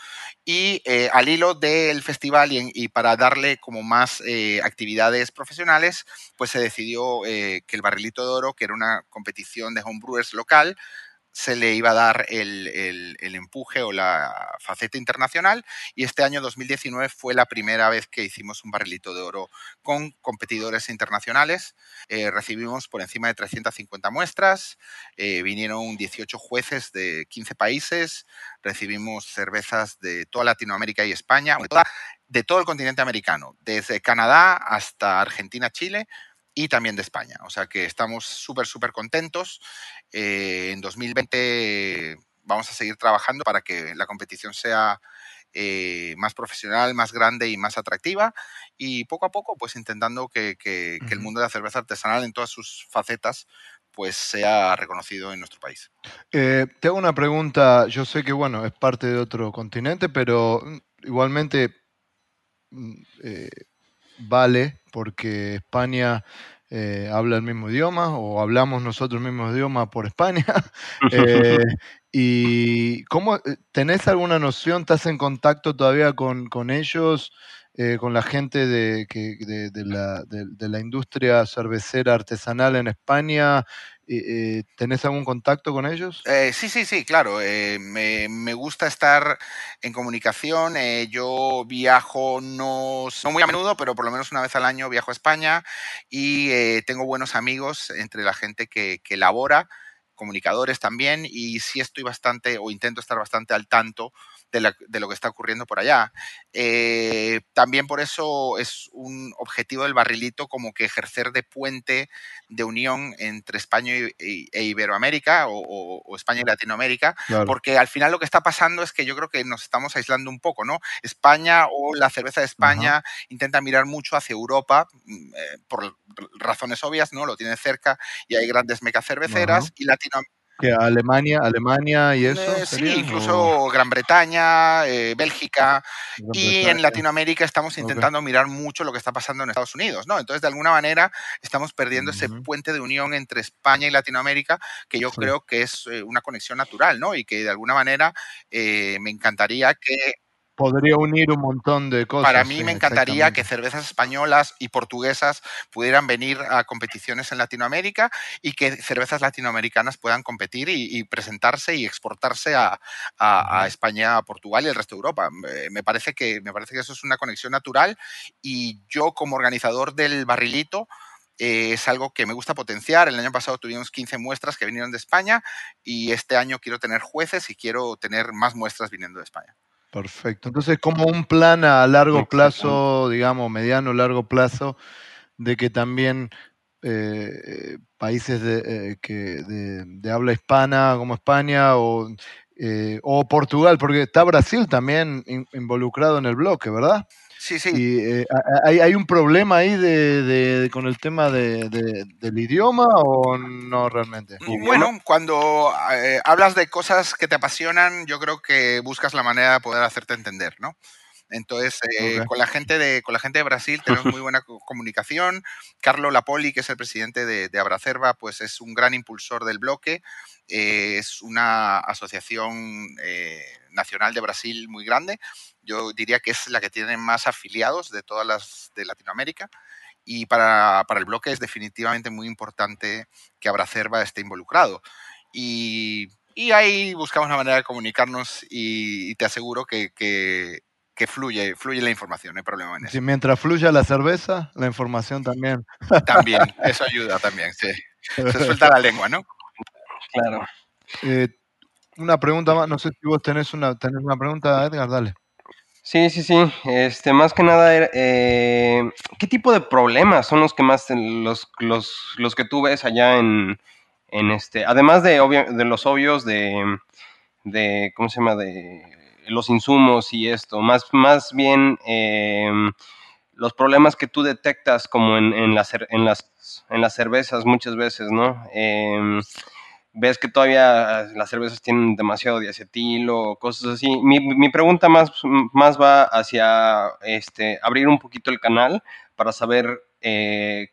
Speaker 3: Y eh, al hilo del festival y, para darle como más eh, actividades profesionales, pues se decidió eh, que el Barrilito de Oro, que era una competición de homebrewers local, se le iba a dar el, empuje o la faceta internacional y este año 2019 fue la primera vez que hicimos un barrilito de oro con competidores internacionales. Eh, recibimos por encima de 350 muestras, eh, vinieron 18 jueces de 15 países, recibimos cervezas de toda Latinoamérica y España, de todo el continente americano, desde Canadá hasta Argentina, Chile, y también de España. O sea que estamos súper, súper contentos. Eh, en 2020 vamos a seguir trabajando para que la competición sea eh, más profesional, más grande y más atractiva. Y poco a poco, pues intentando que, el mundo de la cerveza artesanal en todas sus facetas pues sea reconocido en nuestro país.
Speaker 1: Eh, te hago una pregunta, yo sé que bueno, es parte de otro continente, pero mm, igualmente mm, vale porque España eh, habla el mismo idioma o hablamos nosotros el mismo idioma por España. Eh, ¿Y cómo eh, tenés alguna noción? ¿Estás en contacto todavía con, con ellos? con la gente de, que, de, la, de, la, industria cervecera artesanal en España. Eh, ¿Tenés algún contacto con ellos?
Speaker 3: Eh, sí, sí, sí, claro. Eh, me, gusta estar en comunicación. yo viajo no, muy a menudo, pero por lo menos una vez al año viajo a España y tengo buenos amigos entre la gente que, que elabora comunicadores también y sí estoy bastante o intento estar bastante al tanto de, lo que está ocurriendo por allá. Eh, también por eso es un objetivo del barrilito como que ejercer de puente de unión entre España e Iberoamérica o, España y Latinoamérica, porque al final lo que está pasando es que yo creo que nos estamos aislando un poco, ¿no? España o la cerveza de España intenta mirar mucho hacia Europa mm, eh, por razones obvias, ¿no? Lo tiene cerca y hay grandes meca cerveceras y Latinoamérica
Speaker 1: que Alemania, Alemania y eso.
Speaker 3: Eh, sí,
Speaker 1: serían,
Speaker 3: incluso
Speaker 1: o
Speaker 3: Gran Bretaña, eh, Bélgica
Speaker 1: Gran
Speaker 3: y
Speaker 1: Bretaña?
Speaker 3: en Latinoamérica estamos intentando mirar mucho lo que está pasando en Estados Unidos, ¿no? Entonces, de alguna manera, estamos perdiendo ese puente de unión entre España y Latinoamérica, que yo
Speaker 1: Sí.
Speaker 3: creo que es eh, una conexión natural, ¿no? Y que de alguna manera me encantaría que
Speaker 1: Podría unir un montón de cosas.
Speaker 3: para mí
Speaker 1: sí,
Speaker 3: me encantaría que cervezas españolas y portuguesas pudieran venir a competiciones en Latinoamérica y que cervezas latinoamericanas puedan competir y, y presentarse y exportarse a, a- a
Speaker 1: Ujú.
Speaker 3: España, a Portugal y el resto de Europa. Me parece, que, me parece que eso es una conexión natural y yo como organizador del barrilito eh, es algo que me gusta potenciar. El año pasado tuvimos 15 muestras que vinieron de España y este año quiero tener jueces y quiero tener más muestras viniendo de España.
Speaker 1: Perfecto. Entonces, como un plan a largo plazo, digamos, mediano, largo plazo, de que también eh, países de, eh, que de, de habla hispana como España o, eh, o Portugal, porque está Brasil también in- involucrado en el bloque, ¿verdad?
Speaker 3: Sí, sí.
Speaker 1: Y eh, hay, hay un problema ahí de, de- con el tema de- de- del idioma o no realmente.
Speaker 2: Idioma.
Speaker 3: Bueno, cuando eh, hablas de cosas que te apasionan, yo creo que buscas la manera de poder hacerte entender, ¿no? Entonces, eh, con, la gente de, con la gente de Brasil tenemos muy buena co- comunicación. Carlo Lapoli, que es el presidente de, de Abracerva, pues es un gran impulsor del bloque. Eh, es una asociación eh, nacional de Brasil muy grande. Yo diría que es la que tiene más afiliados de todas las de Latinoamérica. Y para, para el bloque es definitivamente muy importante que Abracerva esté involucrado. Y, y ahí buscamos una manera de comunicarnos y, y te aseguro que, que, que fluye, fluye la información, no hay problema en eso.
Speaker 1: Si mientras fluya la cerveza, la información también.
Speaker 3: También, eso ayuda también, sí. Se suelta la lengua, ¿no?
Speaker 2: Claro.
Speaker 1: Eh, una pregunta más, no sé si vos tenés una, tenés una pregunta, Edgar, dale.
Speaker 2: Sí, sí, sí. Este, más que nada, eh, ¿qué tipo de problemas son los que más los, los, los que tú ves allá en, en este, además de obvio- de los obvios de, de ¿cómo se llama? de los insumos y esto, más, más bien eh, los problemas que tú detectas como en, en, las, en, las, en las cervezas muchas veces, ¿no? Em, ves que todavía las cervezas tienen demasiado diacetil o cosas así. Mi, mi pregunta más, más va hacia este, abrir un poquito el canal para saber eh,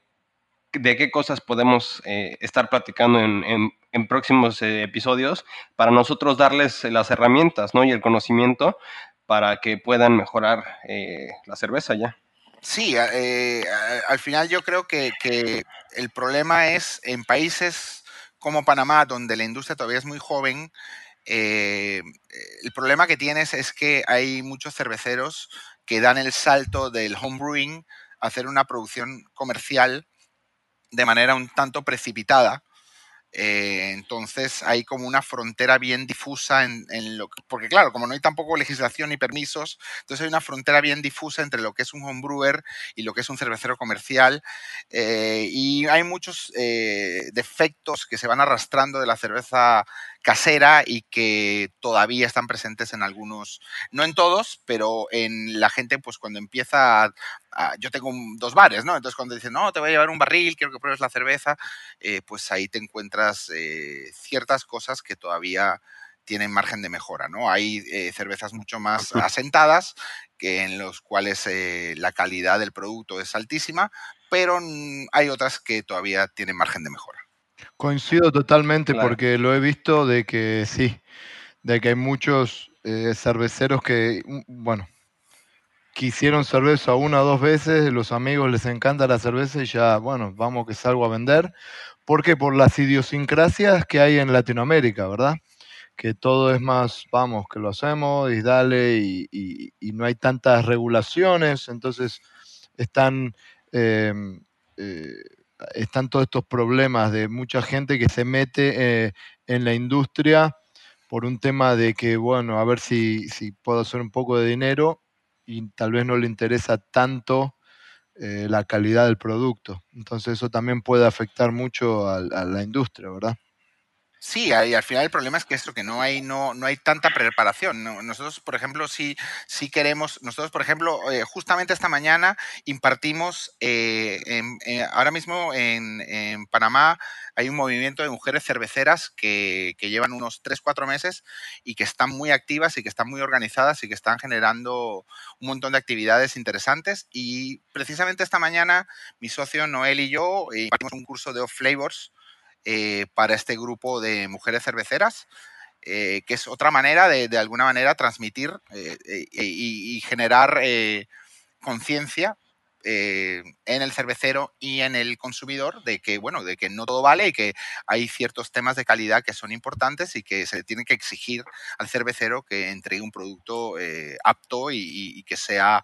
Speaker 2: de qué cosas podemos eh, estar platicando en, en- próximos eh, episodios para nosotros darles las herramientas ¿no? y el conocimiento para que puedan mejorar eh, la cerveza ya.
Speaker 3: Sí, al final yo creo que, que el problema es en países como Panamá, donde la industria todavía es muy joven, eh, el problema que tienes es que hay muchos cerveceros que dan el salto del homebrewing a hacer una producción comercial de manera un tanto precipitada. Eh, entonces hay como una frontera bien difusa en, lo que, porque claro, como no hay tampoco legislación ni permisos, entonces hay una frontera bien difusa entre lo que es un homebrewer y lo que es un cervecero comercial eh, y hay muchos eh, defectos que se van arrastrando de la cerveza casera y que todavía están presentes en algunos, no en todos, pero en la gente pues cuando empieza a, a- yo tengo un- dos bares, ¿no? Entonces cuando dicen, no, te voy a llevar un barril, quiero que pruebes la cerveza, eh, pues ahí te encuentras eh, ciertas cosas que todavía tienen margen de mejora, ¿no? Hay eh, cervezas mucho más asentadas, que en los cuales eh, la calidad del producto es altísima, pero hay otras que todavía tienen margen de mejora.
Speaker 1: Coincido totalmente
Speaker 2: Claro.
Speaker 1: porque lo he visto de que sí, de que hay muchos eh, cerveceros que, mm, bueno, quisieron cerveza una o dos veces, los amigos les encanta la cerveza y ya, bueno, vamos que salgo a vender. ¿Por qué? Por las idiosincrasias que hay en Latinoamérica, ¿verdad? Que todo es más, vamos, que lo hacemos y dale y, y- y no hay tantas regulaciones, entonces están... em, eh, están todos estos problemas de mucha gente que se mete eh, en la industria por un tema de que, bueno, a ver si, si puedo hacer un poco de dinero y tal vez no le interesa tanto eh, la calidad del producto. Entonces eso también puede afectar mucho al- a, la industria, ¿verdad?
Speaker 3: Sí, y al final el problema es que esto, que no hay, no, no hay tanta preparación. Nosotros, por ejemplo, sí, sí queremos, nosotros, por ejemplo, eh, justamente esta mañana impartimos, eh, eh, ahora mismo en, Panamá hay un movimiento de mujeres cerveceras que, llevan unos 3, 4 meses y que están muy activas y que están muy organizadas y que están generando un montón de actividades interesantes. Y precisamente esta mañana mi socio Noel y yo impartimos un curso de Off Flavors eh, para este grupo de mujeres cerveceras, eh, que es otra manera de, de alguna manera, transmitir eh, y, y, generar conciencia en el cervecero y en el consumidor de que, bueno, de que no todo vale y que hay ciertos temas de calidad que son importantes y que se tiene que exigir al cervecero que entregue un producto apto y, y, que sea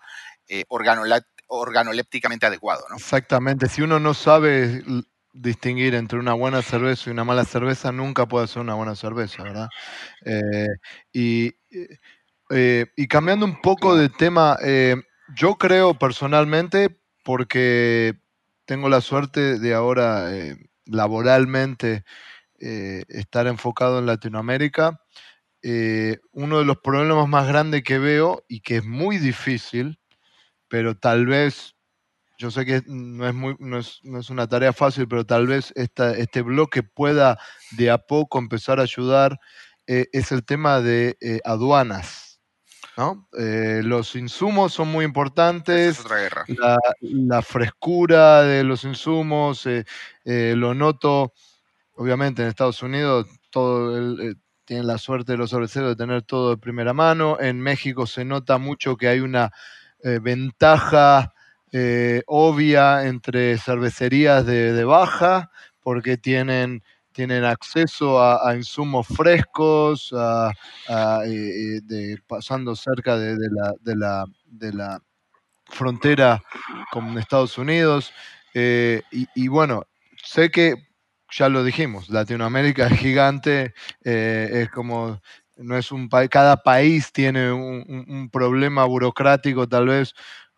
Speaker 3: organolépticamente adecuado. ¿no?
Speaker 1: Exactamente, si uno no sabe distinguir entre una buena cerveza y una mala cerveza, nunca puede ser una buena cerveza, ¿verdad? Eh, y, eh, y, cambiando un poco de tema, eh, yo creo personalmente, porque tengo la suerte de ahora laboralmente estar enfocado en Latinoamérica, uno de los problemas más grandes que veo y que es muy difícil, pero tal vez yo sé que no es, muy, no es, no es una tarea fácil, pero tal vez esta, este bloque pueda de a poco empezar a ayudar, eh, es el tema de eh, aduanas. ¿no? Eh, los insumos son muy importantes,
Speaker 3: es otra guerra.
Speaker 1: La, la, frescura de los insumos, lo noto, obviamente en Estados Unidos todo el, tienen la suerte de los cerveceros de tener todo de primera mano, en México se nota mucho que hay una ventaja eh, obvia entre cervecerías de, baja, porque tienen, tienen acceso a, insumos frescos, eh, de, pasando cerca de, la, de, la, de la frontera con Estados Unidos. Eh, y, bueno, sé que ya lo dijimos, Latinoamérica es gigante, es como no es un país, cada país tiene un, problema burocrático tal vez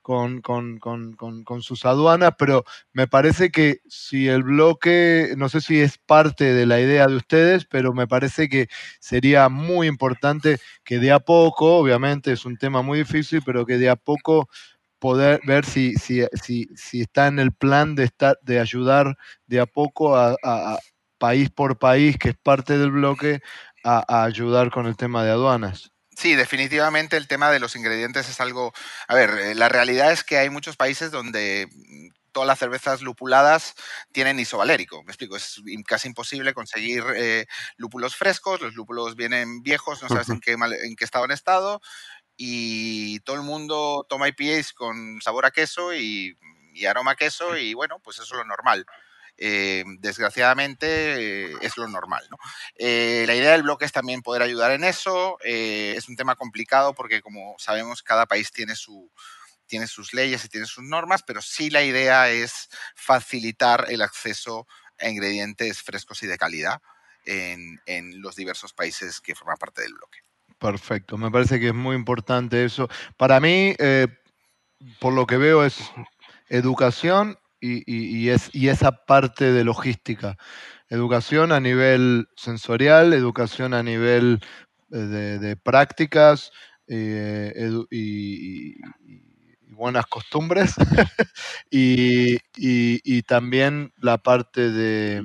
Speaker 1: con, con, con, con, sus aduanas, pero me parece que si el bloque, no sé si es parte de la idea de ustedes, pero me parece que sería muy importante que de a poco, obviamente es un tema muy difícil, pero que de a poco poder ver si, si, si, si está en el plan de, estar, de ayudar de a poco a, país por país, que es parte del bloque, a ayudar con el tema de aduanas.
Speaker 3: Sí, definitivamente el tema de los ingredientes es algo... A ver, eh, la realidad es que hay muchos países donde mm, todas las cervezas lupuladas tienen isovalérico. Me explico, es casi imposible conseguir eh, lúpulos frescos, los lúpulos vienen viejos, no sabes en qué, en qué estado han estado, y todo el mundo toma IPAs con sabor a queso y, y aroma a queso, y bueno, pues eso es lo normal. Eh, desgraciadamente eh, es lo normal. ¿no? Eh, la idea del bloque es también poder ayudar en eso. es un tema complicado porque, como sabemos, cada país tiene su, tiene sus leyes y tiene sus normas, pero sí la idea es facilitar el acceso a ingredientes frescos y de calidad en, en, los diversos países que forman parte del bloque.
Speaker 1: Perfecto, me parece que es muy importante eso. Para mí, por lo que veo, es educación y, es, y esa parte de logística. Educación a nivel sensorial, educación a nivel eh, de, prácticas eh, y, buenas costumbres y, también la parte de,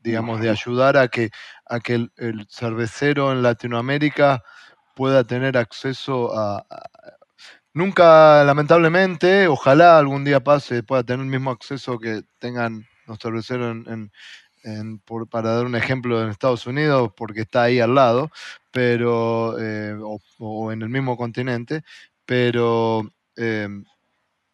Speaker 1: digamos, de ayudar a que, a que el, cervecero en Latinoamérica pueda tener acceso a, Nunca, lamentablemente, ojalá algún día pase, pueda tener el mismo acceso que tengan los cerveceros en, para dar un ejemplo en Estados Unidos, porque está ahí al lado, pero eh, o, en el mismo continente, pero eh,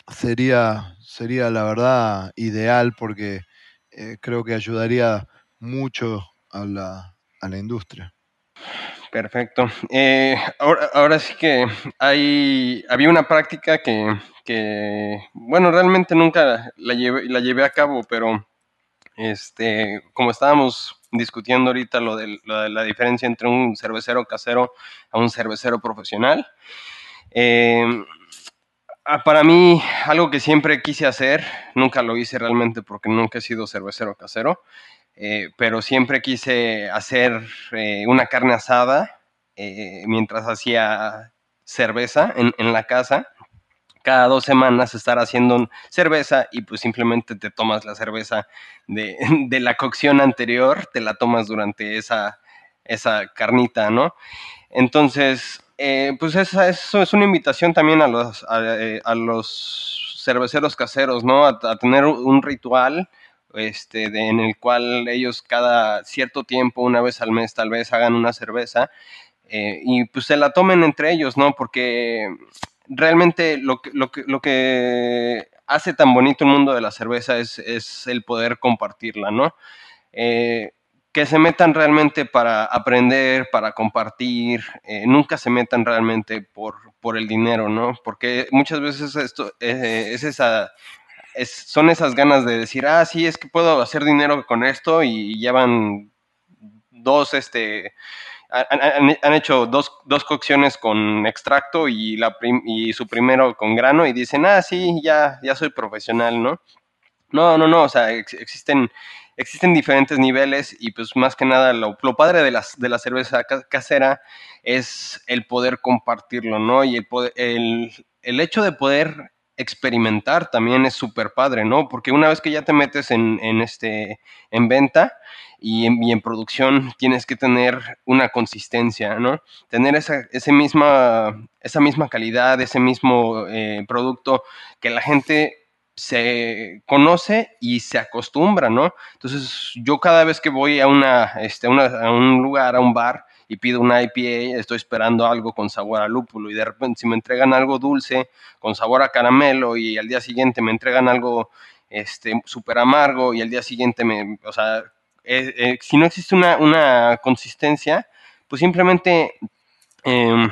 Speaker 1: sería, sería la verdad ideal porque eh, creo que ayudaría mucho a la, a la industria.
Speaker 2: Perfecto. Eh, ahora, sí que hay, había una práctica que, bueno, realmente nunca la llevé, la llevé a cabo, pero este, como estábamos discutiendo ahorita lo de, la diferencia entre un cervecero casero a un cervecero profesional, eh, para mí algo que siempre quise hacer, nunca lo hice realmente porque nunca he sido cervecero casero, eh, pero siempre quise hacer eh, una carne asada eh, mientras hacía cerveza en, en, la casa. Cada dos semanas estar haciendo cerveza y pues simplemente te tomas la cerveza de, de la cocción anterior, te la tomas durante esa, esa carnita, ¿no? Entonces, pues esa, eso es una invitación también a los, a, los cerveceros caseros, ¿no? A tener un ritual este, de, en el cual ellos cada cierto tiempo, una vez al mes tal vez, hagan una cerveza eh, y pues se la tomen entre ellos, ¿no? Porque realmente lo que, lo que, lo que hace tan bonito el mundo de la cerveza es, es el poder compartirla, ¿no? Eh, que se metan realmente para aprender, para compartir, eh, nunca se metan realmente por, por el dinero, ¿no? Porque muchas veces esto es esa son esas ganas de decir, ah, sí, es que puedo hacer dinero con esto y llevan dos, este, han, hecho dos, dos, cocciones con extracto y, la y su primero con grano y dicen, ah, sí, ya, ya soy profesional, ¿no? No, no, no, o sea, ex, existen, existen diferentes niveles y pues más que nada lo, lo padre de, las, de la cerveza casera es el poder compartirlo, ¿no? Y el, el, el hecho de poder experimentar también es súper padre, ¿no? Porque una vez que ya te metes en, en este, en venta y en, y en, producción, tienes que tener una consistencia, ¿no? Tener esa, ese misma, esa misma calidad, ese mismo eh, producto que la gente se conoce y se acostumbra, ¿no? Entonces, yo cada vez que voy a, una, este, una, a un lugar, a un bar, y pido una IPA, estoy esperando algo con sabor a lúpulo y de repente si me entregan algo dulce con sabor a caramelo y al día siguiente me entregan algo este súper amargo y al día siguiente me, o sea, eh, eh, si no existe una, una, consistencia, pues simplemente eh,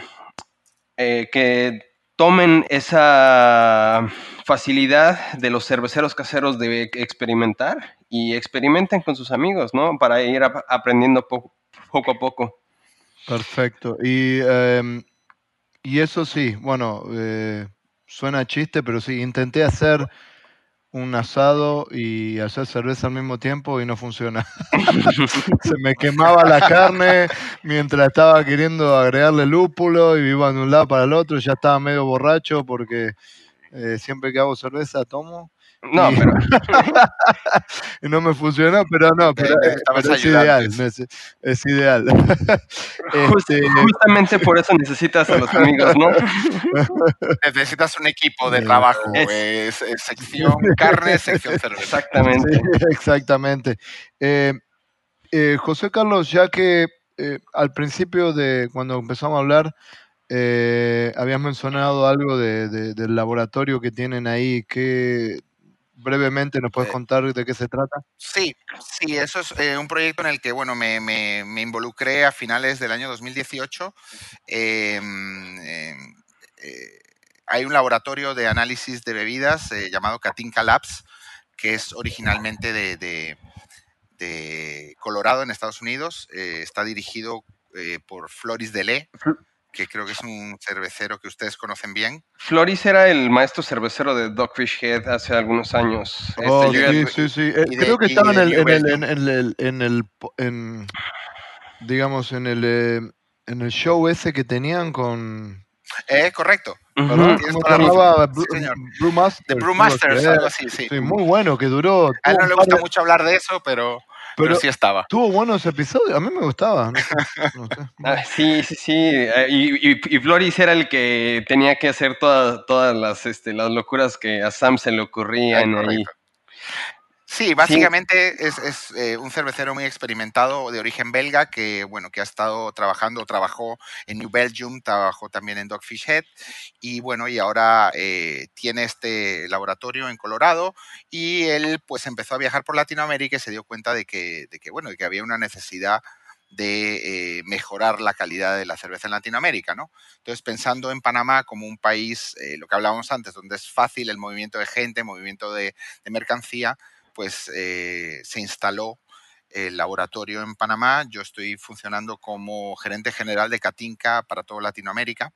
Speaker 2: eh, que tomen esa facilidad de los cerveceros caseros de experimentar y experimenten con sus amigos, ¿no? Para ir aprendiendo poco, poco a poco.
Speaker 1: Perfecto. Y, eh, y eso sí, bueno, eh, suena chiste, pero sí, intenté hacer un asado y hacer cerveza al mismo tiempo y no funciona. Se me quemaba la carne mientras estaba queriendo agregarle lúpulo y iba de un lado para el otro, ya estaba medio borracho porque eh, siempre que hago cerveza tomo
Speaker 2: no,
Speaker 1: y,
Speaker 2: pero...
Speaker 1: no me funcionó, pero no, pero, eh, pero es, ideal, es, es, ideal,
Speaker 2: este... Justamente por eso necesitas a los amigos, ¿no?
Speaker 3: necesitas un equipo de trabajo, es... sección carne, sección cerveza.
Speaker 2: Exactamente.
Speaker 1: Sí, exactamente. Eh, eh, José Carlos, ya que eh, al principio de cuando empezamos a hablar, eh, habías mencionado algo de, de, del laboratorio que tienen ahí, que brevemente nos puedes contar de qué se trata?
Speaker 3: Sí, sí, eso es eh, un proyecto en el que bueno, me, me, me, involucré a finales del año 2018. Eh, eh, hay un laboratorio de análisis de bebidas eh, llamado Katinka Labs, que es originalmente de, de, de Colorado, en Estados Unidos. Eh, está dirigido eh, por Floris Delé que creo que es un cervecero que ustedes conocen bien.
Speaker 2: Floris era el maestro cervecero de Dogfish Head hace algunos años.
Speaker 1: Oh, este, sí, sí, sí, eh, creo que estaba en el, en el, en el, en el, en, digamos, en el, eh, en el show ese que tenían con...
Speaker 3: Eh, correcto.
Speaker 1: Uh -huh. ¿Cómo se llamaba?
Speaker 3: Sí,
Speaker 1: Brewmasters.
Speaker 3: The Brewmasters, algo así, sí.
Speaker 1: sí. Muy bueno, que duró...
Speaker 3: A él no le gusta de... mucho hablar de eso, pero... Pero, sí estaba.
Speaker 1: Tuvo buenos episodios, a mí me gustaba. No sé,
Speaker 2: no sé. ah, sí, sí, sí. Y, y, y, Floris era el que tenía que hacer todas, todas las, este, las locuras que a Sam se le ocurrían ah, ahí.
Speaker 3: Sí, básicamente sí. es, es eh, un cervecero muy experimentado de origen belga que, bueno, que ha estado trabajando, trabajó en New Belgium, trabajó también en Dogfish Head y, bueno, y ahora eh, tiene este laboratorio en Colorado y él, pues, empezó a viajar por Latinoamérica y se dio cuenta de que, de que bueno, de que había una necesidad de eh, mejorar la calidad de la cerveza en Latinoamérica, ¿no? Entonces, pensando en Panamá como un país, eh, lo que hablábamos antes, donde es fácil el movimiento de gente, movimiento de, de mercancía, pues eh, se instaló el laboratorio en Panamá. Yo estoy funcionando como gerente general de Catinca para toda Latinoamérica.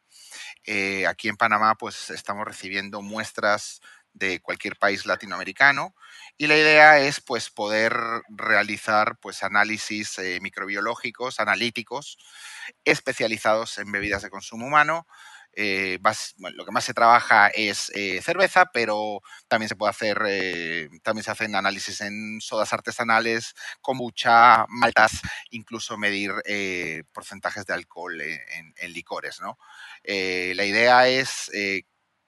Speaker 3: Eh, aquí en Panamá, pues estamos recibiendo muestras de cualquier país latinoamericano. Y la idea es pues, poder realizar pues, análisis eh, microbiológicos, analíticos, especializados en bebidas de consumo humano. Eh, lo que más se trabaja es eh, cerveza, pero también se puede hacer, también se hacen análisis en sodas artesanales, kombucha, maltas, incluso medir porcentajes de alcohol en, en licores. ¿no? la idea es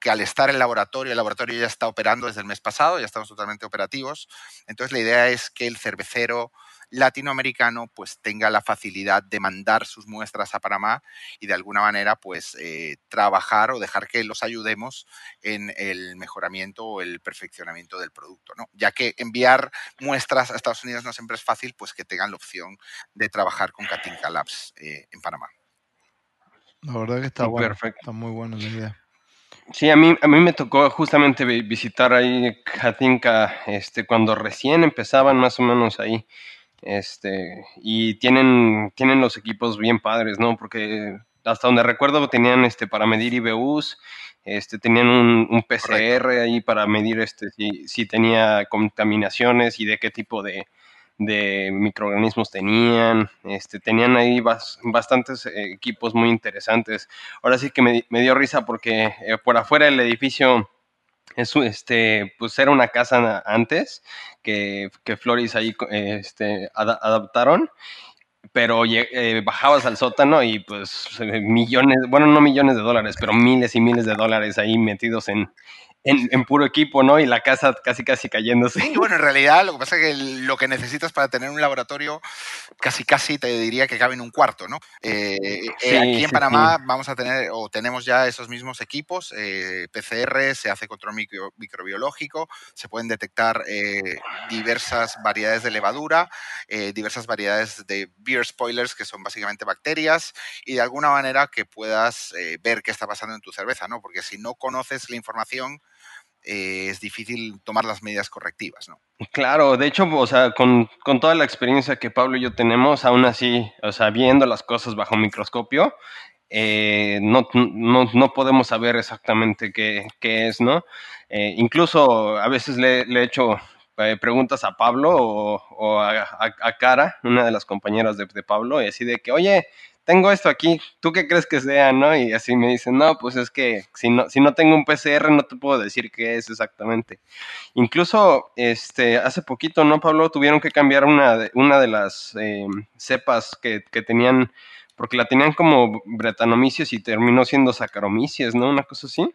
Speaker 3: que al estar el laboratorio, el laboratorio ya está operando desde el mes pasado, ya estamos totalmente operativos. Entonces la idea es que el cervecero latinoamericano pues tenga la facilidad de mandar sus muestras a Panamá y de alguna manera pues eh, trabajar o dejar que los ayudemos en el mejoramiento o el perfeccionamiento del producto, ¿no? Ya que enviar muestras a Estados Unidos no siempre es fácil, pues que tengan la opción de trabajar con Katinka Labs eh, en Panamá.
Speaker 1: La verdad que está, bueno, está muy buena la idea.
Speaker 2: Sí, a mí, a mí me tocó justamente visitar ahí Katinka este, cuando recién empezaban más o menos ahí. Este, y tienen, tienen los equipos bien padres, ¿no? Porque hasta donde recuerdo tenían este para medir IBUs, este, tenían un, un PCR ahí para medir este, si, si tenía contaminaciones y de qué tipo de, de microorganismos tenían, este, tenían ahí bastantes eh, equipos muy interesantes. Ahora sí que me, dio risa porque eh, por afuera del edificio es, este, pues era una casa antes que, que Floris ahí este, adaptaron pero eh, bajabas al sótano y pues millones, bueno, no millones de dólares, pero miles y miles de dólares ahí metidos en, en, puro equipo, ¿no? Y la casa casi casi cayéndose.
Speaker 3: Sí, bueno, en realidad lo que pasa es que lo que necesitas para tener un laboratorio casi casi te diría que cabe en un cuarto, ¿no? Eh, eh, aquí en Panamá vamos a tener o tenemos ya esos mismos equipos, eh, PCR, se hace control microbiológico, se pueden detectar diversas variedades de levadura, diversas variedades de beer spoilers que son básicamente bacterias y de alguna manera que puedas ver qué está pasando en tu cerveza, ¿no? Porque si no conoces la información eh, es difícil tomar las medidas correctivas, ¿no?
Speaker 2: Claro, de hecho, o sea, con, toda la experiencia que Pablo y yo tenemos, aún así, o sea, viendo las cosas bajo microscopio, eh, no, podemos saber exactamente qué, es, ¿no? Eh, incluso a veces le, he hecho preguntas a Pablo o, a, Cara, una de las compañeras de, de Pablo, y así de que, oye, tengo esto aquí, ¿tú qué crees que sea, no? Y así me dicen, no, pues es que si no, si no tengo un PCR no te puedo decir qué es exactamente. Incluso, este, hace poquito, ¿no, Pablo? Tuvieron que cambiar una de, una de las eh, cepas que, tenían, porque la tenían como bretanomicios y terminó siendo saccharomyces, ¿no? Una cosa así,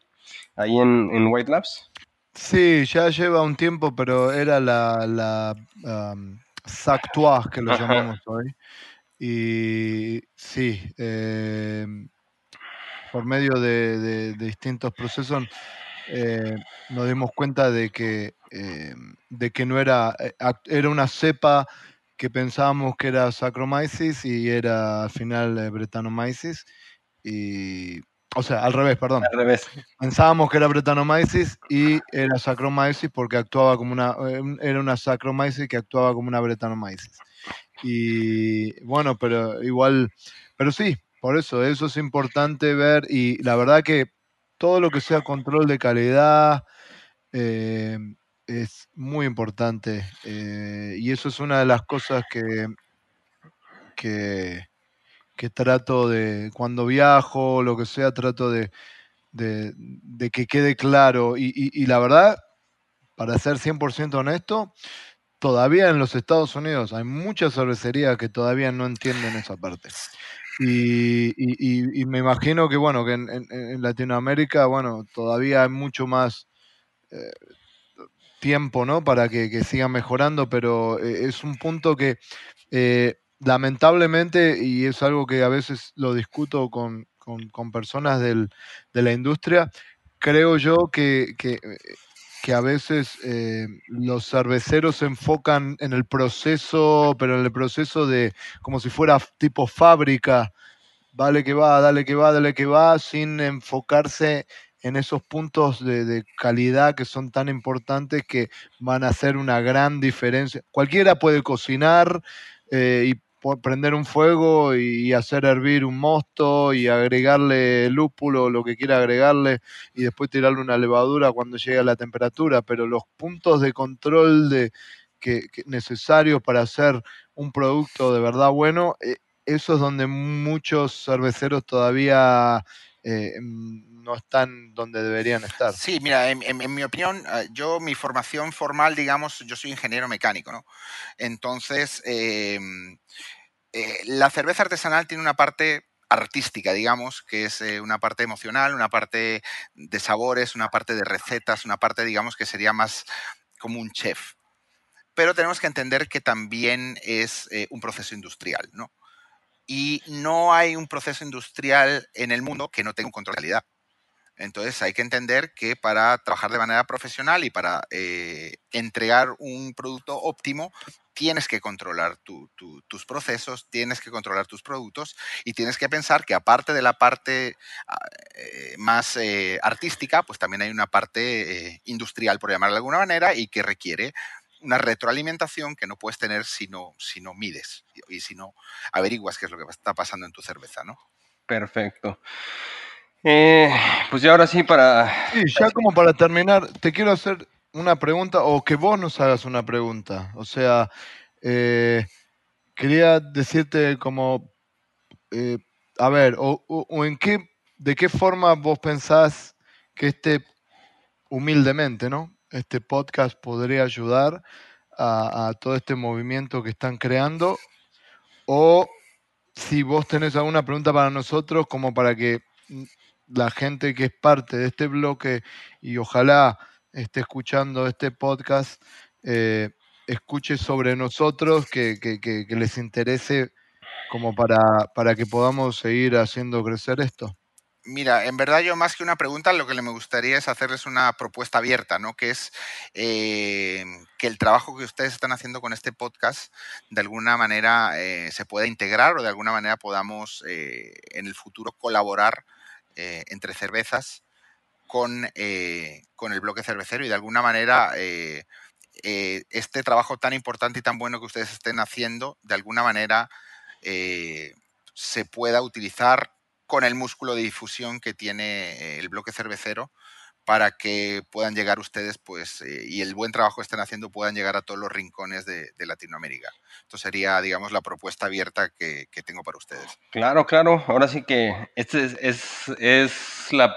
Speaker 2: ahí en, en White Labs.
Speaker 1: Sí, ya lleva un tiempo, pero era la, la que lo llamamos hoy. Y sí, em, por medio de, distintos procesos eh, nos dimos cuenta de que, em, de que no era, eh, era una cepa que pensábamos que era Saccharomyces y era al final eh, Brettanomyces. Y, o sea, al revés, perdón.
Speaker 2: Al revés.
Speaker 1: Pensábamos que era Brettanomyces y era Saccharomyces porque actuaba como una, era una Saccharomyces que actuaba como una Brettanomyces. Y bueno, pero igual, pero sí, por eso, eso es importante ver y la verdad que todo lo que sea control de calidad eh, es muy importante eh, y eso es una de las cosas que, que, trato de, cuando viajo, lo que sea, trato de, de, que quede claro y, y la verdad, para ser 100% honesto, todavía en los Estados Unidos hay muchas cervecerías que todavía no entienden esa parte. Y, me imagino que, bueno, que en, Latinoamérica, bueno, todavía hay mucho más eh, tiempo, ¿no? Para que, que sigan mejorando, pero eh, es un punto que eh, lamentablemente, y es algo que a veces lo discuto con, personas del, de la industria, creo yo que, que a veces eh, los cerveceros se enfocan en el proceso, pero en el proceso de como si fuera tipo fábrica, vale que va, dale que va, dale que va, sin enfocarse en esos puntos de, calidad que son tan importantes que van a hacer una gran diferencia. Cualquiera puede cocinar, eh, y, prender un fuego y hacer hervir un mosto y agregarle lúpulo, lo que quiera agregarle, y después tirarle una levadura cuando llegue a la temperatura, pero los puntos de control de, que, necesarios para hacer un producto de verdad bueno, eh, eso es donde muchos cerveceros todavía eh, no están donde deberían estar.
Speaker 3: Sí, mira, en, mi opinión, ah, yo mi formación formal, digamos, yo soy ingeniero mecánico, ¿no? Entonces, em, eh, la cerveza artesanal tiene una parte artística, digamos, que es eh, una parte emocional, una parte de sabores, una parte de recetas, una parte, digamos, que sería más como un chef. Pero tenemos que entender que también es un proceso industrial, ¿no? y no hay un proceso industrial en el mundo que no tenga un control de calidad. Entonces hay que entender que para trabajar de manera profesional y para eh, entregar un producto óptimo, tienes que controlar tus procesos, tienes que controlar tus productos y tienes que pensar que aparte de la parte ah, eh, más eh, artística, pues también hay una parte industrial, por llamarla de alguna manera, y que requiere una retroalimentación que no puedes tener si no, si no mides y si no averiguas qué es lo que está pasando en tu cerveza, ¿no?
Speaker 2: Perfecto. Eh, pues ya ahora sí para...
Speaker 1: Sí, ya como para terminar, te quiero hacer una pregunta o que vos nos hagas una pregunta. O sea, eh, quería decirte como, eh, a ver, o, o, en qué, de qué forma vos pensás que este, humildemente, ¿no? este podcast podría ayudar a, todo este movimiento que están creando. O si vos tenés alguna pregunta para nosotros, como para que la gente que es parte de este bloque y ojalá esté escuchando este podcast, eh, escuche sobre nosotros, que, que, les interese como para, para que podamos seguir haciendo crecer esto.
Speaker 3: Mira, en verdad yo más que una pregunta, lo que me gustaría es hacerles una propuesta abierta, ¿no? Que es eh, que el trabajo que ustedes están haciendo con este podcast de alguna manera eh, se pueda integrar o de alguna manera podamos en el futuro colaborar entre cervezas con, con, el bloque cervecero y de alguna manera este trabajo tan importante y tan bueno que ustedes estén haciendo, de alguna manera se pueda utilizar con el músculo de difusión que tiene eh, el bloque cervecero para que puedan llegar ustedes, pues, eh, y el buen trabajo que estén haciendo puedan llegar a todos los rincones de, Latinoamérica. Esto sería, digamos, la propuesta abierta que, tengo para ustedes.
Speaker 2: Claro, claro. Ahora sí que esta es, es, la,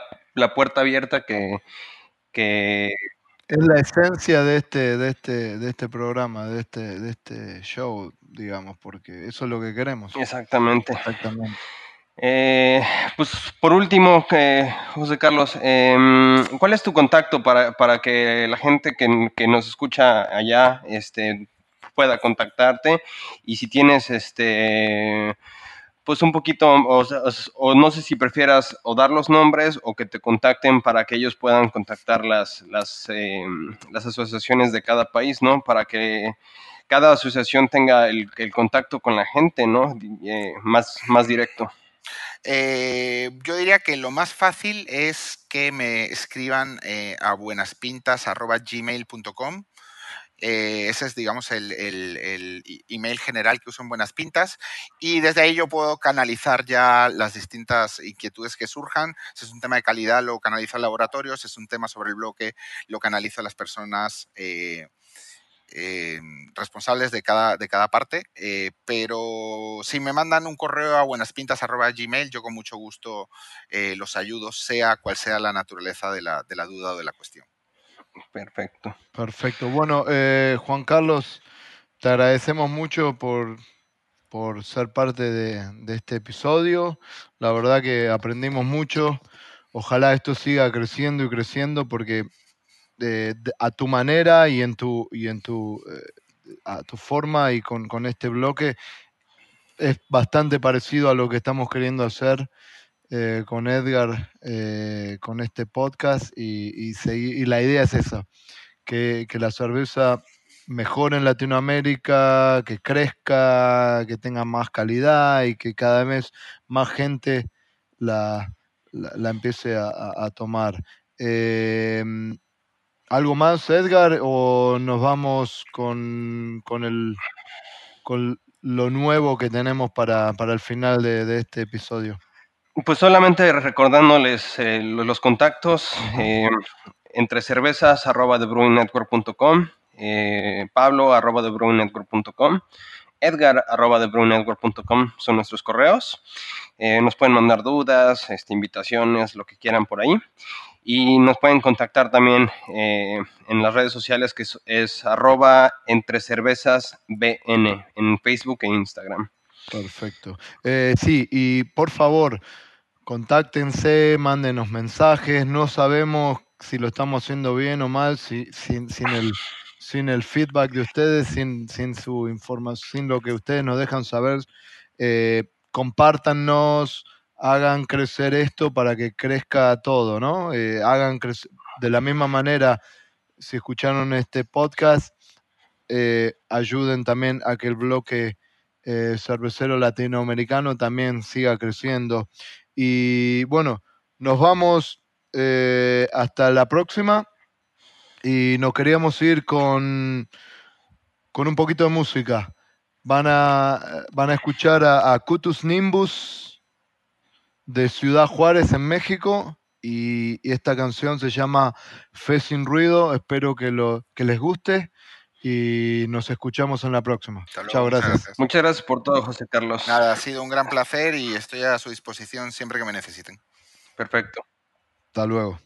Speaker 2: puerta abierta que, que...
Speaker 1: Es la esencia de este, de este, de este programa, de este, de este show, digamos, porque eso es lo que queremos.
Speaker 2: Exactamente. Exactamente. Eh, pues por último, eh, José Carlos, em, ¿cuál es tu contacto para, para que la gente que, que, nos escucha allá este, pueda contactarte? Y si tienes este pues un poquito, o, no sé si prefieras o dar los nombres o que te contacten para que ellos puedan contactar las, las, em, las asociaciones de cada país, ¿no? Para que cada asociación tenga el, el contacto con la gente, ¿no? Eh, más, más directo.
Speaker 3: Eh, yo diría que lo más fácil es que me escriban eh, a buenaspintas.gmail.com. Eh, ese es, digamos, el, email general que uso en Buenas Pintas. Y desde ahí yo puedo canalizar ya las distintas inquietudes que surjan. Si es un tema de calidad, lo canalizo al laboratorio. Si es un tema sobre el bloque, lo canalizo a las personas responsables de cada, de cada parte, eh, pero si me mandan un correo a buenaspintas.gmail, yo con mucho gusto eh, los ayudo, sea cual sea la naturaleza de la, de la duda o de la cuestión.
Speaker 2: Perfecto.
Speaker 1: Perfecto. Bueno, Juan Carlos, te agradecemos mucho por, por ser parte de, de, este episodio. La verdad que aprendimos mucho. Ojalá esto siga creciendo y creciendo porque a tu manera y en tu, y en tu, eh, a tu forma y con, este bloque es bastante parecido a lo que estamos queriendo hacer eh, con Edgar, eh, con este podcast y, y, la idea es esa, que, la cerveza mejore en Latinoamérica, que crezca, que tenga más calidad y que cada vez más gente la, la, empiece a, a tomar. ¿Algo más, Edgar? ¿O nos vamos con, con, el, con
Speaker 6: lo nuevo que tenemos para, para el final de, de este episodio.
Speaker 2: Pues solamente recordándoles eh, lo- los contactos eh, entre cervezas arroba thebrewingnetwork.com, eh, Pablo arroba thebrewingnetwork.com, Edgar arroba thebrewingnetwork.com son nuestros correos. Eh, nos pueden mandar dudas, este, invitaciones, lo que quieran por ahí. Y nos pueden contactar también eh, en las redes sociales que es, es arroba entre cervezas BN en Facebook e Instagram.
Speaker 6: Perfecto. Eh, sí, y por favor, contáctense, mándenos mensajes. No sabemos si lo estamos haciendo bien o mal, sin el feedback de ustedes, sin, sin su información, sin lo que ustedes nos dejan saber. Eh, compártanos, hagan crecer esto para que crezca todo, ¿no? Eh, hagan de la misma manera, si escucharon este podcast, eh, ayuden también a que el bloque eh, cervecero latinoamericano también siga creciendo. Y bueno, nos vamos hasta la próxima y nos queríamos ir con, con un poquito de música. Van a, van a escuchar a Cutus Nimbus de Ciudad Juárez en México y, y esta canción se llama Fe sin ruido. Espero que, lo, que les guste y nos escuchamos en la próxima. Chao,
Speaker 3: muchas
Speaker 6: gracias.
Speaker 2: Muchas gracias por todo, José Carlos.
Speaker 3: Nada, ha sido un gran placer y estoy a su disposición siempre que me necesiten.
Speaker 2: Perfecto.
Speaker 6: Hasta luego.